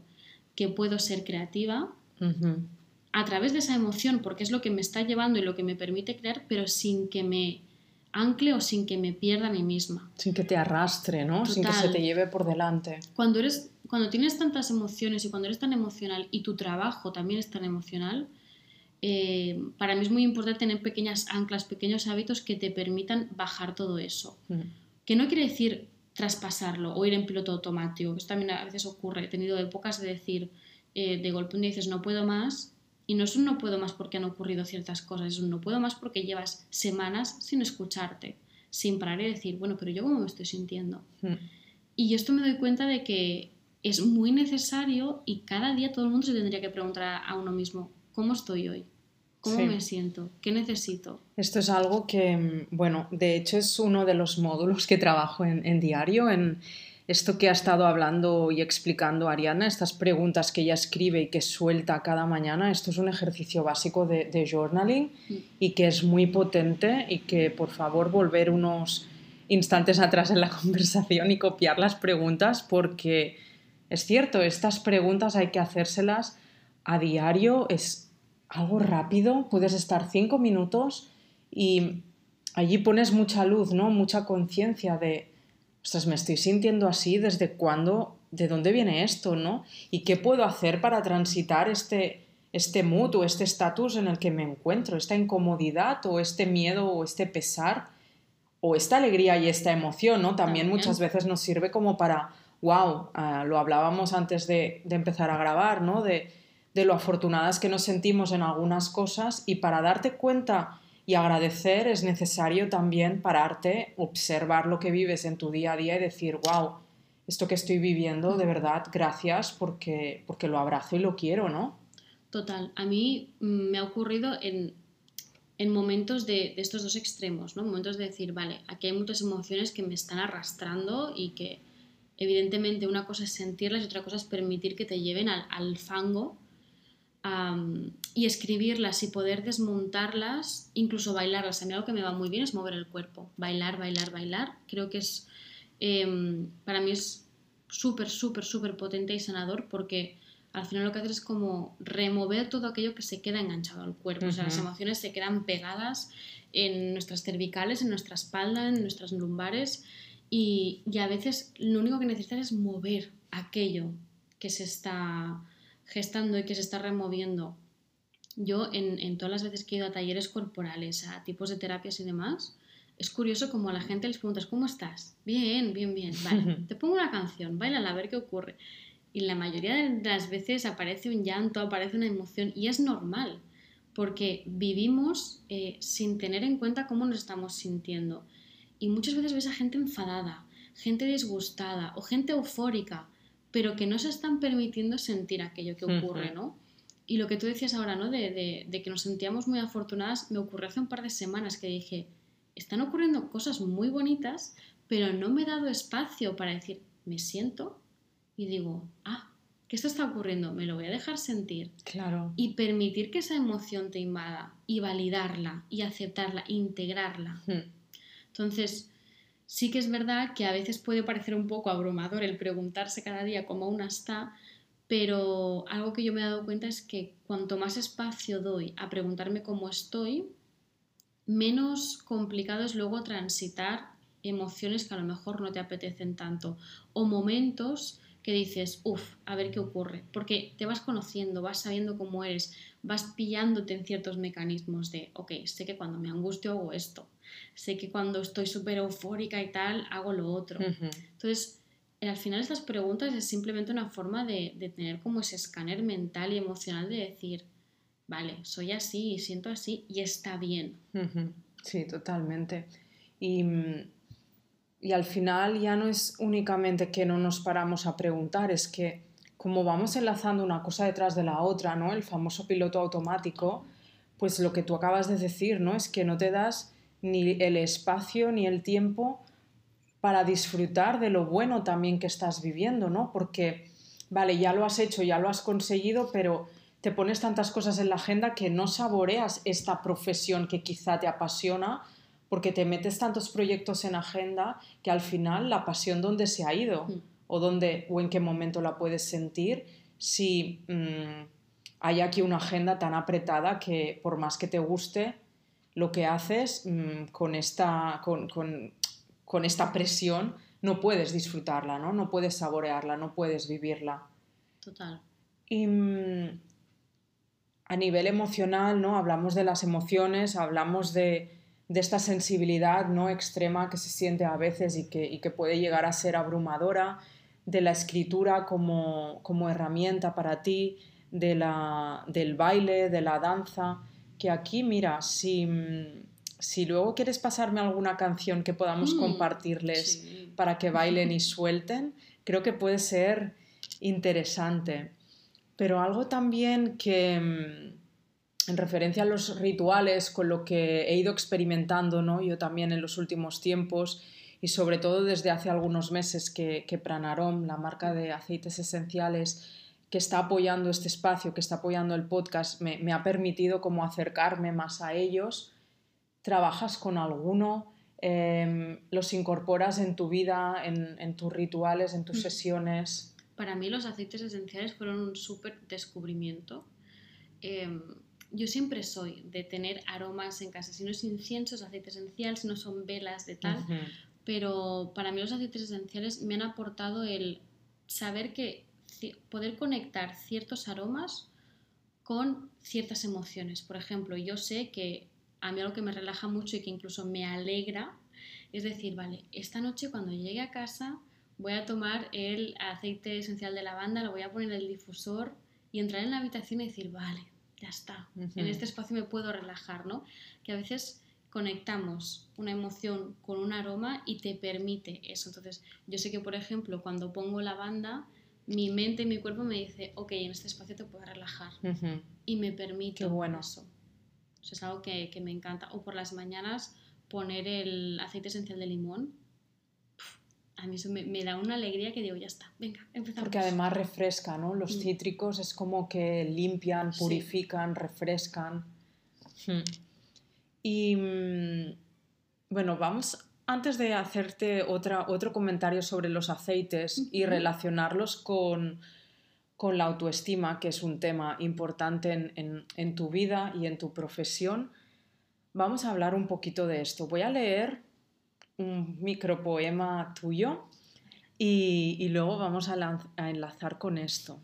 que puedo ser creativa, a través de esa emoción, porque es lo que me está llevando y lo que me permite crear, pero sin que me ancle o sin que me pierda a mí misma. Sin que te arrastre, ¿no? Sin que se te lleve por delante. Cuando, eres, cuando tienes tantas emociones y cuando eres tan emocional y tu trabajo también es tan emocional, eh, para mí es muy importante tener pequeñas anclas, pequeños hábitos que te permitan bajar todo eso. Mm. Que no quiere decir traspasarlo o ir en piloto automático, eso también a veces ocurre. He tenido épocas de decir, eh, de golpe un día dices no puedo más y no es un no puedo más porque han ocurrido ciertas cosas, es un no puedo más porque llevas semanas sin escucharte, sin parar y decir, bueno, pero yo cómo me estoy sintiendo. Hmm. Y esto me doy cuenta de que es muy necesario y cada día todo el mundo se tendría que preguntar a uno mismo, ¿cómo estoy hoy? ¿Cómo me siento? ¿Qué necesito? Esto es algo que, bueno, de hecho es uno de los módulos que trabajo en, en diario, en, esto que ha estado hablando y explicando Ariana, estas preguntas que ella escribe y que suelta cada mañana, esto es un ejercicio básico de, journaling y que es muy potente y que por favor volver unos instantes atrás en la conversación y copiar las preguntas porque es cierto, estas preguntas hay que hacérselas a diario, es algo rápido, puedes estar cinco minutos y allí pones mucha luz, ¿no? Mucha conciencia de ostras, me estoy sintiendo así, ¿desde cuándo? ¿De dónde viene esto, no? ¿Y qué puedo hacer para transitar este, este mood o este estatus en el que me encuentro, esta incomodidad o este miedo o este pesar o esta alegría y esta emoción, ¿no? También, muchas veces nos sirve como para, wow, ah, lo hablábamos antes de, de, empezar a grabar, ¿no? De, de lo afortunadas que nos sentimos en algunas cosas y para darte cuenta y agradecer es necesario también pararte, observar lo que vives en tu día a día y decir, wow, esto que estoy viviendo, de verdad, gracias porque, porque lo abrazo y lo quiero, ¿no? Total, a mí mm, me ha ocurrido en, en momentos de, de, estos dos extremos, ¿no? Momentos de decir, vale, aquí hay muchas emociones que me están arrastrando y que Evidentemente, una cosa es sentirlas y otra cosa es permitir que te lleven al, fango y escribirlas y poder desmontarlas, incluso bailarlas. A mí algo que me va muy bien es mover el cuerpo, bailar, bailar, bailar. Creo que es, em, para mí es súper, súper, súper potente y sanador porque al final lo que haces es como remover todo aquello que se queda enganchado al cuerpo. O sea, las emociones se quedan pegadas en nuestras cervicales, en nuestra espalda, en nuestras lumbares y, a veces lo único que necesitas es mover aquello que se está gestando y que se está removiendo. Yo en, todas las veces que he ido a talleres corporales, a tipos de terapias y demás, es curioso como a la gente les preguntas, ¿cómo estás? Bien, bien, bien. Vale, te pongo una canción, baila a ver qué ocurre. Y la mayoría de las veces aparece un llanto, aparece una emoción y es normal, porque vivimos eh, sin tener en cuenta cómo nos estamos sintiendo. Y muchas veces ves a gente enfadada, gente disgustada o gente eufórica, pero que no se están permitiendo sentir aquello que ocurre, ¿no? Y lo que tú decías ahora, ¿no? De, de, que nos sentíamos muy afortunadas, me ocurrió hace un par de semanas que dije, están ocurriendo cosas muy bonitas, pero no me he dado espacio para decir, me siento y digo, ah, ¿qué esto está ocurriendo? Me lo voy a dejar sentir. Claro. Y permitir que esa emoción te invada y validarla y aceptarla, integrarla. Entonces, sí que es verdad que a veces puede parecer un poco abrumador el preguntarse cada día cómo una está, pero algo que yo me he dado cuenta es que cuanto más espacio doy a preguntarme cómo estoy, menos complicado es luego transitar emociones que a lo mejor no te apetecen tanto o momentos que dices, uff, a ver qué ocurre, porque te vas conociendo, vas sabiendo cómo eres, vas pillándote en ciertos mecanismos de, ok, sé que cuando me angustio hago esto, sé que cuando estoy súper eufórica y tal, hago lo otro. Entonces, al final estas preguntas es simplemente una forma de, de, tener como ese escáner mental y emocional de decir, vale, soy así y siento así y está bien. Sí, totalmente. Y mm, y al final ya no es únicamente que no nos paramos a preguntar, es que como vamos enlazando una cosa detrás de la otra, ¿no? El famoso piloto automático, pues lo que tú acabas de decir, ¿no? Es que no te das ni el espacio ni el tiempo para disfrutar de lo bueno también que estás viviendo, ¿no? Porque, vale, ya lo has hecho, ya lo has conseguido, pero te pones tantas cosas en la agenda que no saboreas esta profesión que quizá te apasiona porque te metes tantos proyectos en agenda que al final la pasión dónde se ha ido mm. o dónde o en qué momento la puedes sentir si mm, hay aquí una agenda tan apretada que por más que te guste lo que haces mm, con, esta, con, esta presión no puedes disfrutarla, ¿no? no puedes saborearla, no puedes vivirla. Total. Y a nivel emocional, ¿no? Hablamos de las emociones, hablamos de, de esta sensibilidad no extrema que se siente a veces y que, puede llegar a ser abrumadora, de la escritura como, herramienta para ti, de la, del baile, de la danza, que aquí, mira, si, si luego quieres pasarme alguna canción que podamos mm, compartirles para que bailen y suelten, creo que puede ser interesante. Pero algo también que, en referencia a los rituales, con lo que he ido experimentando ¿no? yo también en los últimos tiempos y sobre todo desde hace algunos meses que, que Pranarom, la marca de aceites esenciales que está apoyando este espacio, que está apoyando el podcast, me, ha permitido como acercarme más a ellos. ¿Trabajas con alguno? Em, ¿Los incorporas en tu vida, en, tus rituales, en tus mm. sesiones? Para mí los aceites esenciales fueron un súper descubrimiento. Em, yo siempre soy de tener aromas en casa, si no es incienso, es aceite esencial, si no son velas de tal, pero para mí los aceites esenciales me han aportado el saber que poder conectar ciertos aromas con ciertas emociones. Por ejemplo, yo sé que a mí algo que me relaja mucho y que incluso me alegra es decir, vale, esta noche cuando llegue a casa voy a tomar el aceite esencial de lavanda, lo voy a poner en el difusor y entrar en la habitación y decir, vale, ya está, en este espacio me puedo relajar, ¿no? Que a veces conectamos una emoción con un aroma y te permite eso. Entonces, yo sé que, por ejemplo, cuando pongo la banda, mi mente y mi cuerpo me dice, ok, en este espacio te puedo relajar. Y me permite bueno. eso. es algo que, me encanta. O por las mañanas poner el aceite esencial de limón. a mí eso me, me da una alegría que digo, ya está, venga, empezamos. Porque además refresca, ¿no? Los Mm. cítricos es como que limpian, Sí. purifican, refrescan. Hmm. Y mm, bueno, vamos, antes de hacerte otra, otro comentario sobre los aceites y relacionarlos con, con la autoestima, que es un tema importante en, en- en tu vida y en tu profesión, vamos a hablar un poquito de esto. Voy a leer un micropoema tuyo y, y luego vamos a, lanz- a enlazar con esto.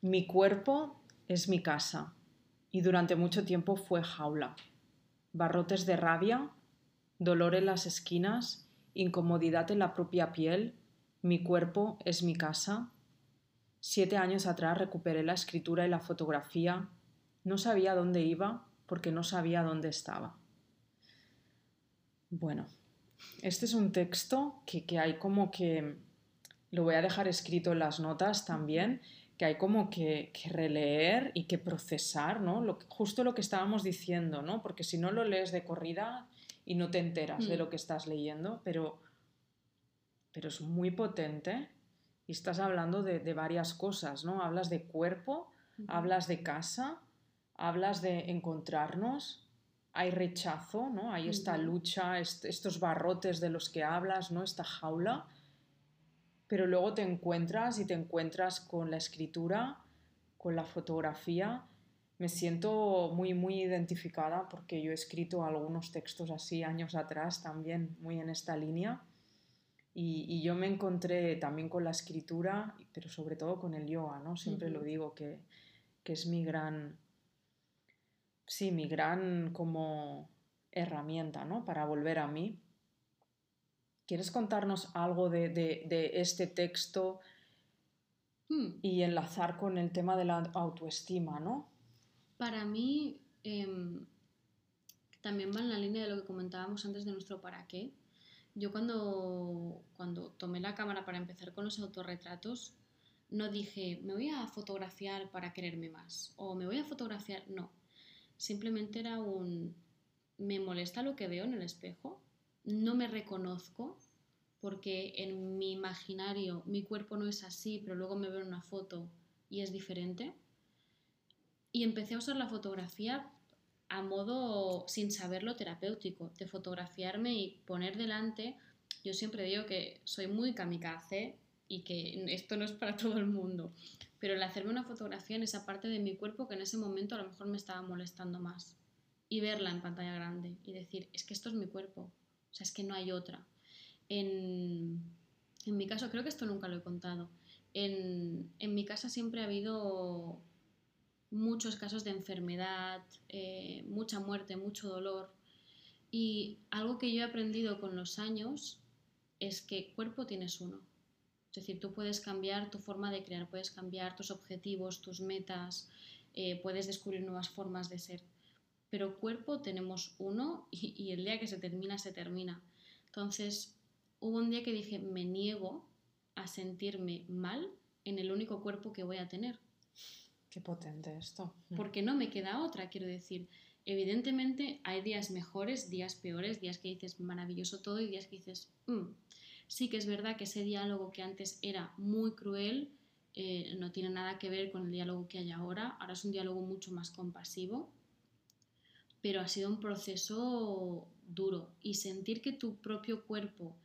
Mi cuerpo es mi casa y durante mucho tiempo fue jaula. Barrotes de rabia, dolor en las esquinas, incomodidad en la propia piel. Mi cuerpo es mi casa. Siete años atrás recuperé la escritura y la fotografía. No sabía dónde iba porque no sabía dónde estaba. Bueno, este es un texto que, que hay como que, lo voy a dejar escrito en las notas también, que hay como que, que releer y que procesar, ¿no? Lo, justo lo que estábamos diciendo, ¿no? Porque si no lo lees de corrida y no te enteras de Mm. lo que estás leyendo, pero, pero es muy potente y estás hablando de, de varias cosas, ¿no? Hablas de cuerpo, hablas de casa, hablas de encontrarnos, hay rechazo, ¿no? Hay esta lucha, est- estos barrotes de los que hablas, ¿no? Esta jaula, pero luego te encuentras y te encuentras con la escritura, con la fotografía. Me siento muy, muy identificada porque yo he escrito algunos textos así años atrás también, muy en esta línea. Y, y yo me encontré también con la escritura, pero sobre todo con el yoga, ¿no? Siempre lo digo que, que es mi gran, sí, mi gran como herramienta, ¿no? Para volver a mí. ¿Quieres contarnos algo de, de- de este texto Hmm. y enlazar con el tema de la autoestima, ¿no? Para mí, em, también va en la línea de lo que comentábamos antes de nuestro para qué. Yo cuando, cuando tomé la cámara para empezar con los autorretratos, no dije, me voy a fotografiar para quererme más o me voy a fotografiar, no. Simplemente era un, me molesta lo que veo en el espejo, no me reconozco porque en mi imaginario mi cuerpo no es así, pero luego me veo en una foto y es diferente. Y empecé a usar la fotografía a modo, sin saberlo, terapéutico, de fotografiarme y poner delante. Yo siempre digo que soy muy kamikaze y que esto no es para todo el mundo, pero el hacerme una fotografía en esa parte de mi cuerpo que en ese momento a lo mejor me estaba molestando más y verla en pantalla grande y decir, es que esto es mi cuerpo, o sea, es que no hay otra. En, en mi caso, creo que esto nunca lo he contado, en, en mi casa siempre ha habido muchos casos de enfermedad, eh, mucha muerte, mucho dolor. Y algo que yo he aprendido con los años es que cuerpo tienes uno. Es decir, tú puedes cambiar tu forma de crear, puedes cambiar tus objetivos, tus metas, eh, puedes descubrir nuevas formas de ser. Pero cuerpo tenemos uno y, y el día que se termina, se termina. Entonces, hubo un día que dije, me niego a sentirme mal en el único cuerpo que voy a tener Qué potente esto. porque no me queda otra, quiero decir. Evidentemente hay días mejores, días peores, días que dices maravilloso todo y días que dices, "Mm". sí que es verdad que ese diálogo que antes era muy cruel eh, no tiene nada que ver con el diálogo que hay ahora, ahora es un diálogo mucho más compasivo, pero ha sido un proceso duro y sentir que tu propio cuerpo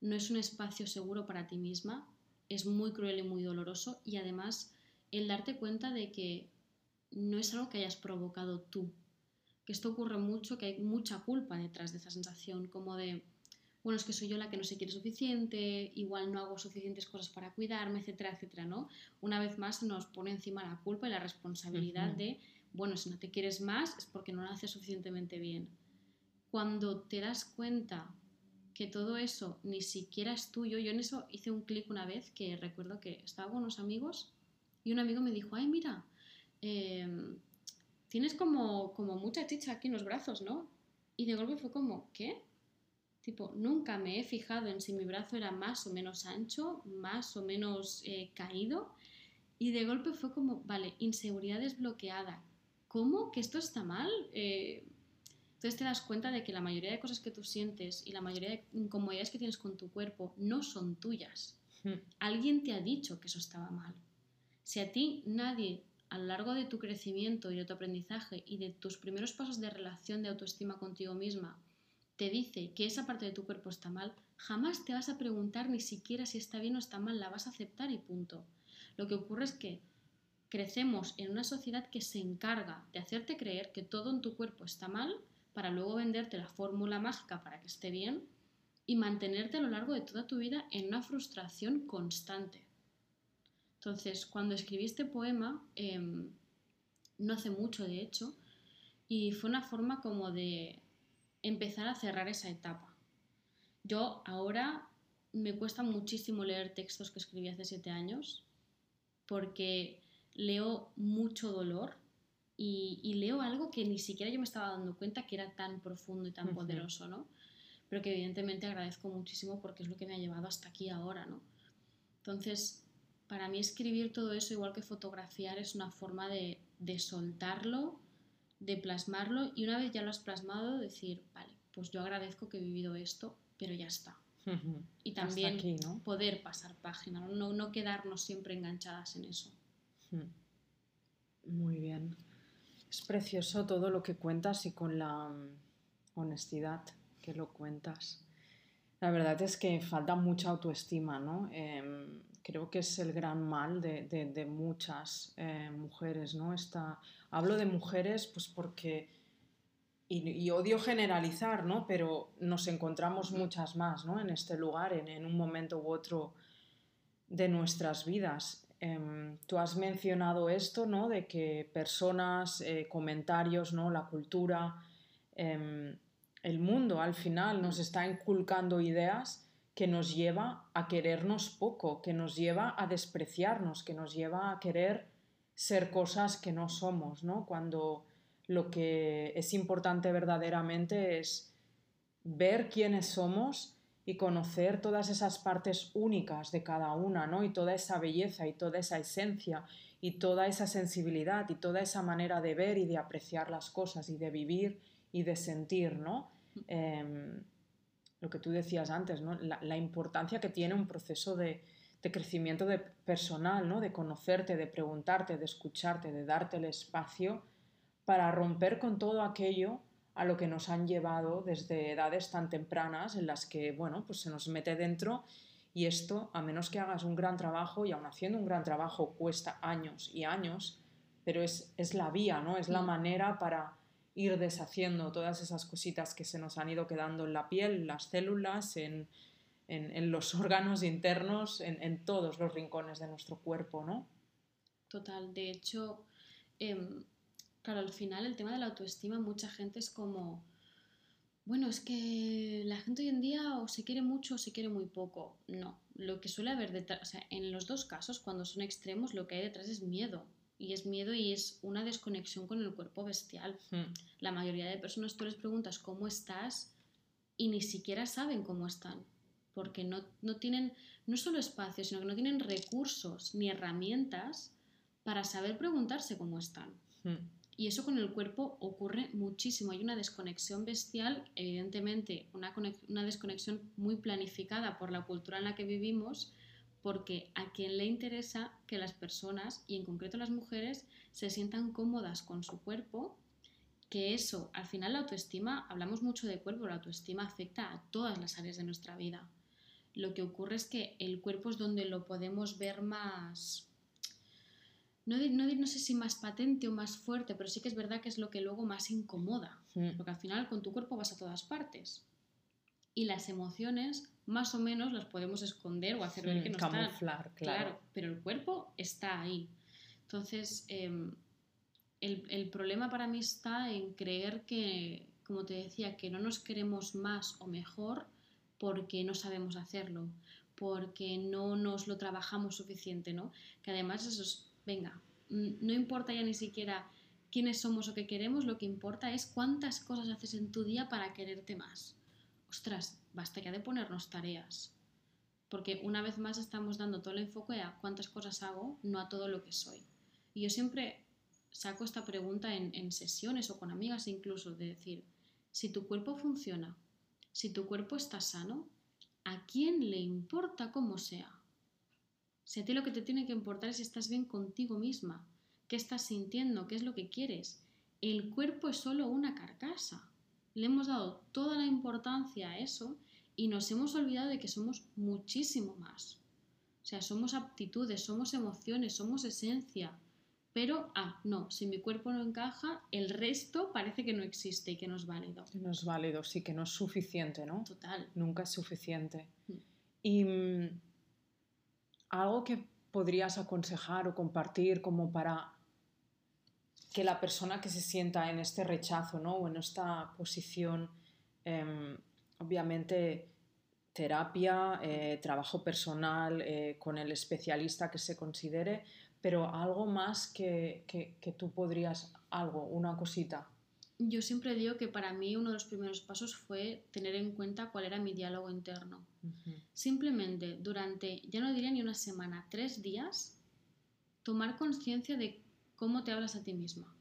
no es un espacio seguro para ti misma es muy cruel y muy doloroso y además el darte cuenta de que no es algo que hayas provocado tú. Que esto ocurre mucho, que hay mucha culpa detrás de esa sensación, como de, bueno, es que soy yo la que no se quiere suficiente, igual no hago suficientes cosas para cuidarme, etcétera, etcétera, ¿no? Una vez más nos pone encima la culpa y la responsabilidad de, bueno, si no te quieres más es porque no lo haces suficientemente bien. Cuando te das cuenta que todo eso ni siquiera es tuyo, yo en eso hice un clic una vez que recuerdo que estaba con unos amigos y un amigo me dijo, ay, mira, eh, tienes como, como mucha chicha aquí en los brazos, ¿no? Y de golpe fue como, ¿qué? Tipo, nunca me he fijado en si mi brazo era más o menos ancho, más o menos eh, caído. Y de golpe fue como, vale, inseguridad desbloqueada. ¿Cómo? ¿Que esto está mal? Eh, Entonces te das cuenta de que la mayoría de cosas que tú sientes y la mayoría de incomodidades que tienes con tu cuerpo no son tuyas. Hmm. Alguien te ha dicho que eso estaba mal. Si a ti nadie a lo largo de tu crecimiento y de tu aprendizaje y de tus primeros pasos de relación de autoestima contigo misma te dice que esa parte de tu cuerpo está mal, jamás te vas a preguntar ni siquiera si está bien o está mal, la vas a aceptar y punto. Lo que ocurre es que crecemos en una sociedad que se encarga de hacerte creer que todo en tu cuerpo está mal para luego venderte la fórmula mágica para que esté bien y mantenerte a lo largo de toda tu vida en una frustración constante. Entonces, cuando escribí este poema, em, no hace mucho de hecho, y fue una forma como de empezar a cerrar esa etapa. Yo ahora me cuesta muchísimo leer textos que escribí hace siete años, porque leo mucho dolor y, leo algo que ni siquiera yo me estaba dando cuenta que era tan profundo y tan poderoso, ¿no? Pero que evidentemente agradezco muchísimo porque es lo que me ha llevado hasta aquí ahora, ¿no? Entonces, para mí escribir todo eso, igual que fotografiar, es una forma de, soltarlo, de plasmarlo y una vez ya lo has plasmado, decir, vale, pues yo agradezco que he vivido esto, pero ya está. Y también poder pasar página, ¿no? No, quedarnos siempre enganchadas en eso. Muy bien. Es precioso todo lo que cuentas y con la mm, honestidad que lo cuentas. La verdad es que falta mucha autoestima, ¿no? Em, creo que es el gran mal de, muchas eh, mujeres, ¿no? hablo de mujeres pues porque, y, odio generalizar, ¿no? Pero nos encontramos muchas más, ¿no? En este lugar, en, un momento u otro de nuestras vidas. Em, tú has mencionado esto, ¿no? De que personas, eh, comentarios, ¿no? La cultura em, el mundo al final nos está inculcando ideas que nos lleva a querernos poco, que nos lleva a despreciarnos, que nos lleva a querer ser cosas que no somos, ¿no? Cuando lo que es importante verdaderamente es ver quiénes somos y conocer todas esas partes únicas de cada una, ¿no? Y toda esa belleza y toda esa esencia y toda esa sensibilidad y toda esa manera de ver y de apreciar las cosas y de vivir y de sentir, ¿no? Em, lo que tú decías antes, ¿no? La, importancia que tiene un proceso de, crecimiento de personal, ¿no? De conocerte, de preguntarte, de escucharte, de darte el espacio para romper con todo aquello a lo que nos han llevado desde edades tan tempranas en las que, bueno, pues se nos mete dentro y esto, a menos que hagas un gran trabajo, y aún haciendo un gran trabajo cuesta años y años, pero es, es la vía, ¿no? Es la manera para ir deshaciendo todas esas cositas que se nos han ido quedando en la piel, en las células, en, los órganos internos, en, todos los rincones de nuestro cuerpo, ¿no? Total, de hecho, em, claro, al final el tema de la autoestima, mucha gente es como, bueno, es que la gente hoy en día o se quiere mucho o se quiere muy poco. No, lo que suele haber detrás, o sea, en los dos casos, cuando son extremos, lo que hay detrás es miedo y es miedo y es una desconexión con el cuerpo bestial. Hmm. La mayoría de personas tú les preguntas cómo estás y ni siquiera saben cómo están, porque no, tienen no solo espacio, sino que no tienen recursos ni herramientas para saber preguntarse cómo están. Hmm. Y eso con el cuerpo ocurre muchísimo. Hay una desconexión bestial, evidentemente una, una desconexión muy planificada por la cultura en la que vivimos, porque a quien le interesa que las personas, y en concreto las mujeres, se sientan cómodas con su cuerpo, que eso, al final la autoestima, hablamos mucho de cuerpo, la autoestima afecta a todas las áreas de nuestra vida. Lo que ocurre es que el cuerpo es donde lo podemos ver más, no, no, sé si más patente o más fuerte, pero sí que es verdad que es lo que luego más incomoda, mm. porque al final con tu cuerpo vas a todas partes y las emociones más o menos las podemos esconder o hacer ver que no camuflar, están. Claro. Pero el cuerpo está ahí. Entonces, em, el, el, problema para mí está en creer que, como te decía, que no nos queremos más o mejor porque no sabemos hacerlo, porque no nos lo trabajamos suficiente, ¿no? Que además eso es, venga, no importa ya ni siquiera quiénes somos o qué queremos, lo que importa es cuántas cosas haces en tu día para quererte más ostras, basta ya de ponernos tareas. Porque una vez más estamos dando todo el enfoque a cuántas cosas hago, no a todo lo que soy. Y yo siempre saco esta pregunta en, sesiones o con amigas incluso, de decir, Si tu cuerpo funciona, si tu cuerpo está sano, ¿a quién le importa cómo sea? Si a ti lo que te tiene que importar es si estás bien contigo misma, qué estás sintiendo, qué es lo que quieres. El cuerpo es solo una carcasa. Le hemos dado toda la importancia a eso y nos hemos olvidado de que somos muchísimo más. O sea, somos aptitudes, somos emociones, somos esencia. Pero, ah, no, si mi cuerpo no encaja, el resto parece que no existe y que no es válido. Que no es válido, sí, que no es suficiente, ¿no? Total. Nunca es suficiente. Mm. Y mm, algo que podrías aconsejar o compartir como para que la persona que se sienta en este rechazo, ¿no? O en esta posición, em, obviamente terapia, eh, trabajo personal eh, con el especialista que se considere, pero algo más que, que, tú podrías, algo, una cosita. Yo siempre digo que para mí uno de los primeros pasos fue tener en cuenta cuál era mi diálogo interno. Simplemente durante, ya no diría ni una semana, tres días, tomar conciencia de cómo te hablas a ti misma.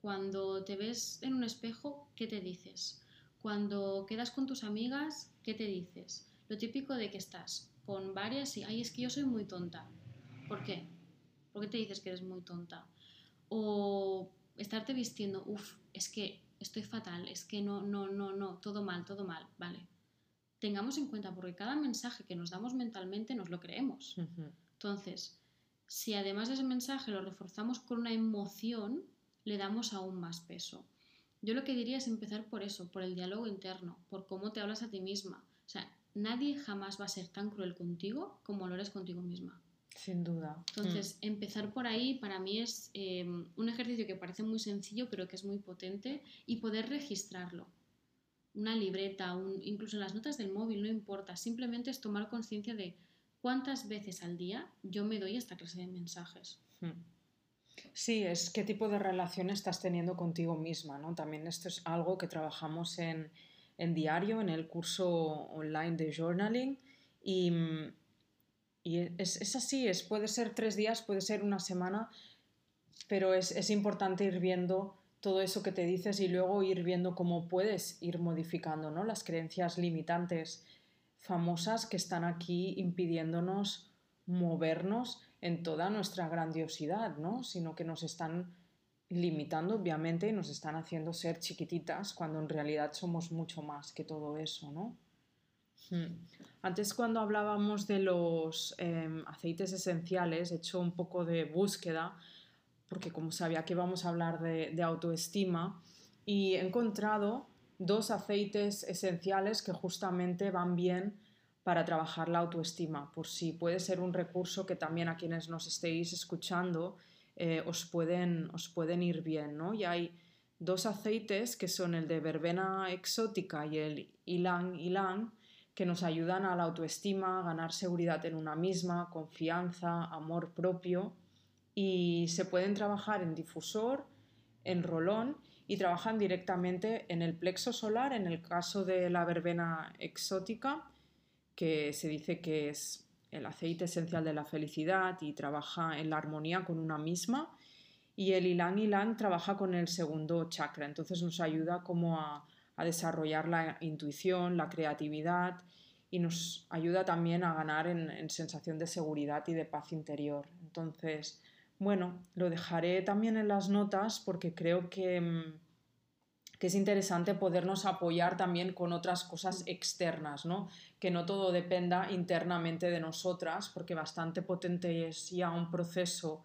Cuando te ves en un espejo, ¿qué te dices? Cuando quedas con tus amigas, ¿qué te dices? Lo típico de que estás con varias y, ay, es que yo soy muy tonta. ¿Por qué? ¿Por qué te dices que eres muy tonta? O estarte vistiendo, uff, es que estoy fatal, es que no, no, no, no, todo mal, todo mal, vale. Tengamos en cuenta, porque cada mensaje que nos damos mentalmente nos lo creemos. Entonces, si además de ese mensaje lo reforzamos con una emoción, le damos aún más peso. Yo lo que diría es empezar por eso, por el diálogo interno, por cómo te hablas a ti misma. O sea, nadie jamás va a ser tan cruel contigo como lo eres contigo misma. Sin duda. Entonces, mm. empezar por ahí para mí es em, un ejercicio que parece muy sencillo, pero que es muy potente y poder registrarlo. Una libreta, incluso en las notas del móvil, no importa. Simplemente es tomar conciencia de cuántas veces al día yo me doy esta clase de mensajes. Mm. Sí, es qué tipo de relación estás teniendo contigo misma, ¿no? También esto es algo que trabajamos en, en diario en el curso online de journaling y, y es, es, así, es, puede ser tres días, puede ser una semana, pero es, es importante ir viendo todo eso que te dices y luego ir viendo cómo puedes ir modificando ¿no? las creencias limitantes famosas que están aquí impidiéndonos movernos en toda nuestra grandiosidad, ¿no? sino que nos están limitando, obviamente, y nos están haciendo ser chiquititas cuando en realidad somos mucho más que todo eso, ¿no? Hmm. Antes cuando hablábamos de los em, aceites esenciales, he hecho un poco de búsqueda, porque como sabía que íbamos a hablar de, de autoestima, y he encontrado dos aceites esenciales que justamente van bien para trabajar la autoestima, por si puede ser un recurso que también a quienes nos estéis escuchando eh, os, pueden, os pueden ir bien, ¿no? Y hay dos aceites que son el de verbena exótica y el ylang ylang que nos ayudan a la autoestima, ganar seguridad en una misma, confianza, amor propio y se pueden trabajar en difusor, en rolón y trabajan directamente en el plexo solar en el caso de la verbena exótica que se dice que es el aceite esencial de la felicidad y trabaja en la armonía con una misma. Y el Ilan Ilan trabaja con el segundo chakra, entonces nos ayuda como a, desarrollar la intuición, la creatividad y nos ayuda también a ganar en, en, sensación de seguridad y de paz interior. Entonces, bueno, lo dejaré también en las notas porque creo que mm, que es interesante podernos apoyar también con otras cosas externas, ¿no? Que no todo dependa internamente de nosotras, porque bastante potente es ya un proceso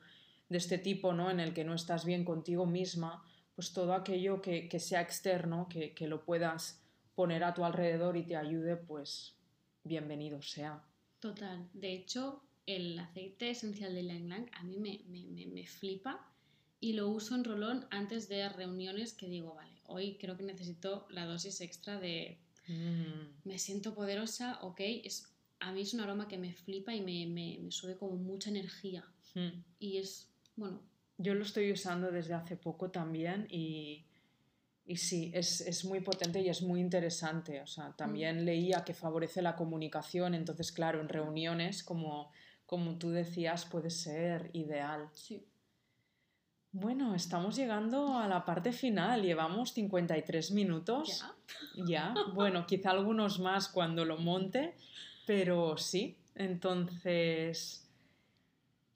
de este tipo, ¿no? En el que no estás bien contigo misma, pues todo aquello que, sea externo, que, lo puedas poner a tu alrededor y te ayude, pues bienvenido sea. Total. De hecho, el aceite esencial de Lang Lang a mí me, me, me flipa y lo uso en rolón antes de reuniones que digo, vale, hoy creo que necesito la dosis extra de mm. me siento poderosa, ok, es, a mí es un aroma que me flipa y me, me, sube como mucha energía. Mm. Y es, bueno. Yo lo estoy usando desde hace poco también y, y sí, es, es, muy potente y es muy interesante. O sea, también mm. leía que favorece la comunicación, entonces, claro, en reuniones, como, como tú decías, puede ser ideal. Sí. Bueno, estamos llegando a la parte final. Llevamos 53 minutos. ¿Ya? Ya. Bueno, quizá algunos más cuando lo monte, pero sí. Entonces,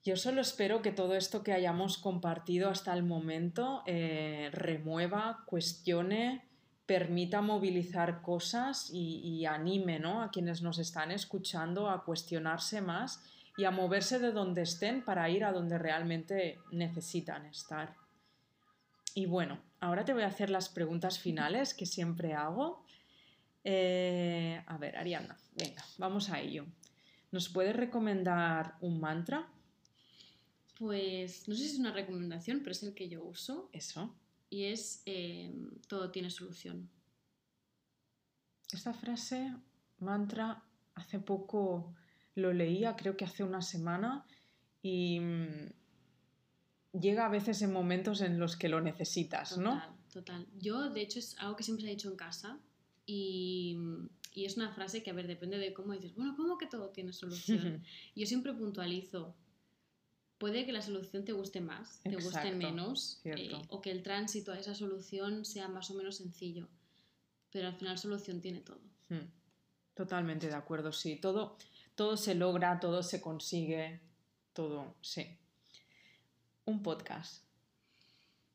yo solo espero que todo esto que hayamos compartido hasta el momento eh, remueva, cuestione, permita movilizar cosas y, y anime ¿no? a quienes nos están escuchando a cuestionarse más y a moverse de donde estén para ir a donde realmente necesitan estar. Y bueno, ahora te voy a hacer las preguntas finales que siempre hago. Eh, a ver, Ariana, venga, vamos a ello. ¿Nos puedes recomendar un mantra? Pues no sé si es una recomendación, pero es el que yo uso Eso. y es eh, todo tiene solución. Esta frase, mantra, hace poco lo leía, creo que hace una semana, y mm, llega a veces en momentos en los que lo necesitas, ¿no? Total, total. Yo, de hecho, es algo que siempre se ha dicho en casa y, y es una frase que, a ver, depende de cómo dices, bueno, ¿cómo que todo tiene solución? Yo siempre puntualizo, puede que la solución te guste más, te guste menos, eh, o que el tránsito a esa solución sea más o menos sencillo, pero al final solución tiene todo. Mm, Totalmente de acuerdo, sí. Todo, todo se logra, todo se consigue, todo, sí. Un podcast.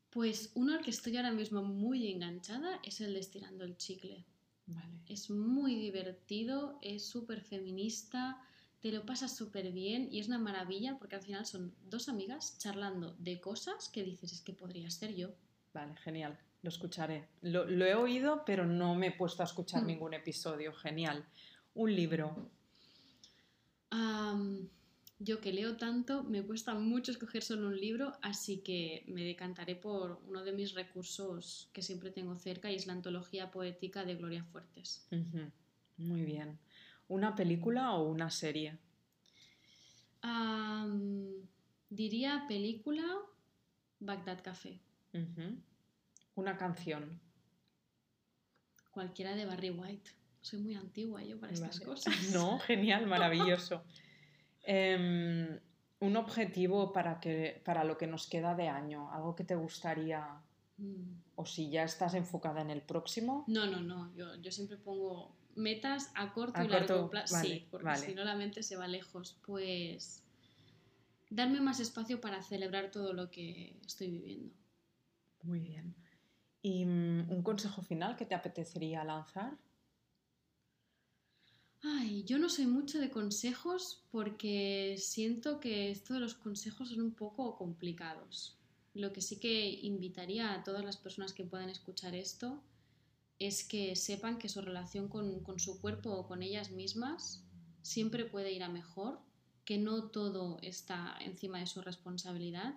Pues uno al que estoy ahora mismo muy enganchada es el de Estirando el Chicle. Vale. Es muy divertido, es súper feminista, te lo pasas súper bien y es una maravilla porque al final son dos amigas charlando de cosas que dices, es que podría ser yo. Vale, genial. Lo escucharé. Lo, lo he oído, pero no me he puesto a escuchar Mm. ningún episodio. Genial. Un libro. Am, yo que leo tanto, me cuesta mucho escoger solo un libro, así que me decantaré por uno de mis recursos que siempre tengo cerca y es la antología poética de Gloria Fuertes. Muy bien. ¿Una película o una serie? Am, diría película Bagdad Café. Una canción. cualquiera de Barry White. Soy muy antigua yo para estas Vale. cosas. No, genial, maravilloso. Em, un objetivo para, que, para lo que nos queda de año, algo que te gustaría, Mm. o si ya estás enfocada en el próximo. No, no, no. Yo, yo siempre pongo metas a corto A y largo corto, plazo. vale, sí, porque vale. si no la mente se va lejos. Pues darme más espacio para celebrar todo lo que estoy viviendo. Muy bien. ¿Y mm, un consejo final que te apetecería lanzar? Ay, yo no soy mucho de consejos porque siento que esto de los consejos son un poco complicados. Lo que sí que invitaría a todas las personas que puedan escuchar esto es que sepan que su relación con, con su cuerpo o con ellas mismas siempre puede ir a mejor, que no todo está encima de su responsabilidad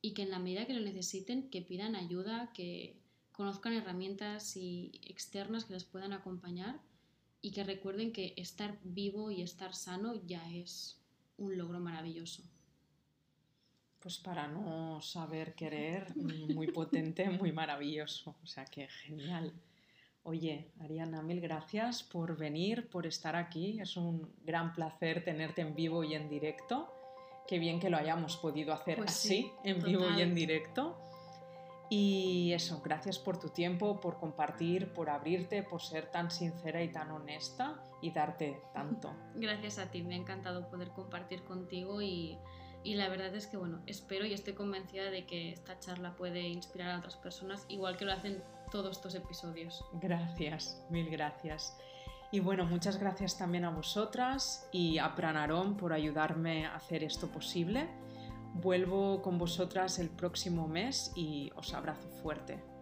y que en la medida que lo necesiten, que pidan ayuda, que conozcan herramientas y externas que les puedan acompañar y que recuerden que estar vivo y estar sano ya es un logro maravilloso. Pues para no saber querer, muy potente, muy maravilloso. O sea que genial. Oye, Ariana, mil gracias por venir, por estar aquí. Es un gran placer tenerte en vivo y en directo. Qué bien que lo hayamos podido hacer Pues así, sí, en vivo y en directo. Y eso, gracias por tu tiempo, por compartir, por abrirte, por ser tan sincera y tan honesta y darte tanto. Gracias a ti, me ha encantado poder compartir contigo y, y la verdad es que bueno, espero y estoy convencida de que esta charla puede inspirar a otras personas, igual que lo hacen todos estos episodios. Gracias, mil gracias. Y bueno, muchas gracias también a vosotras y a Pranarom por ayudarme a hacer esto posible. Vuelvo con vosotras el próximo mes y os abrazo fuerte.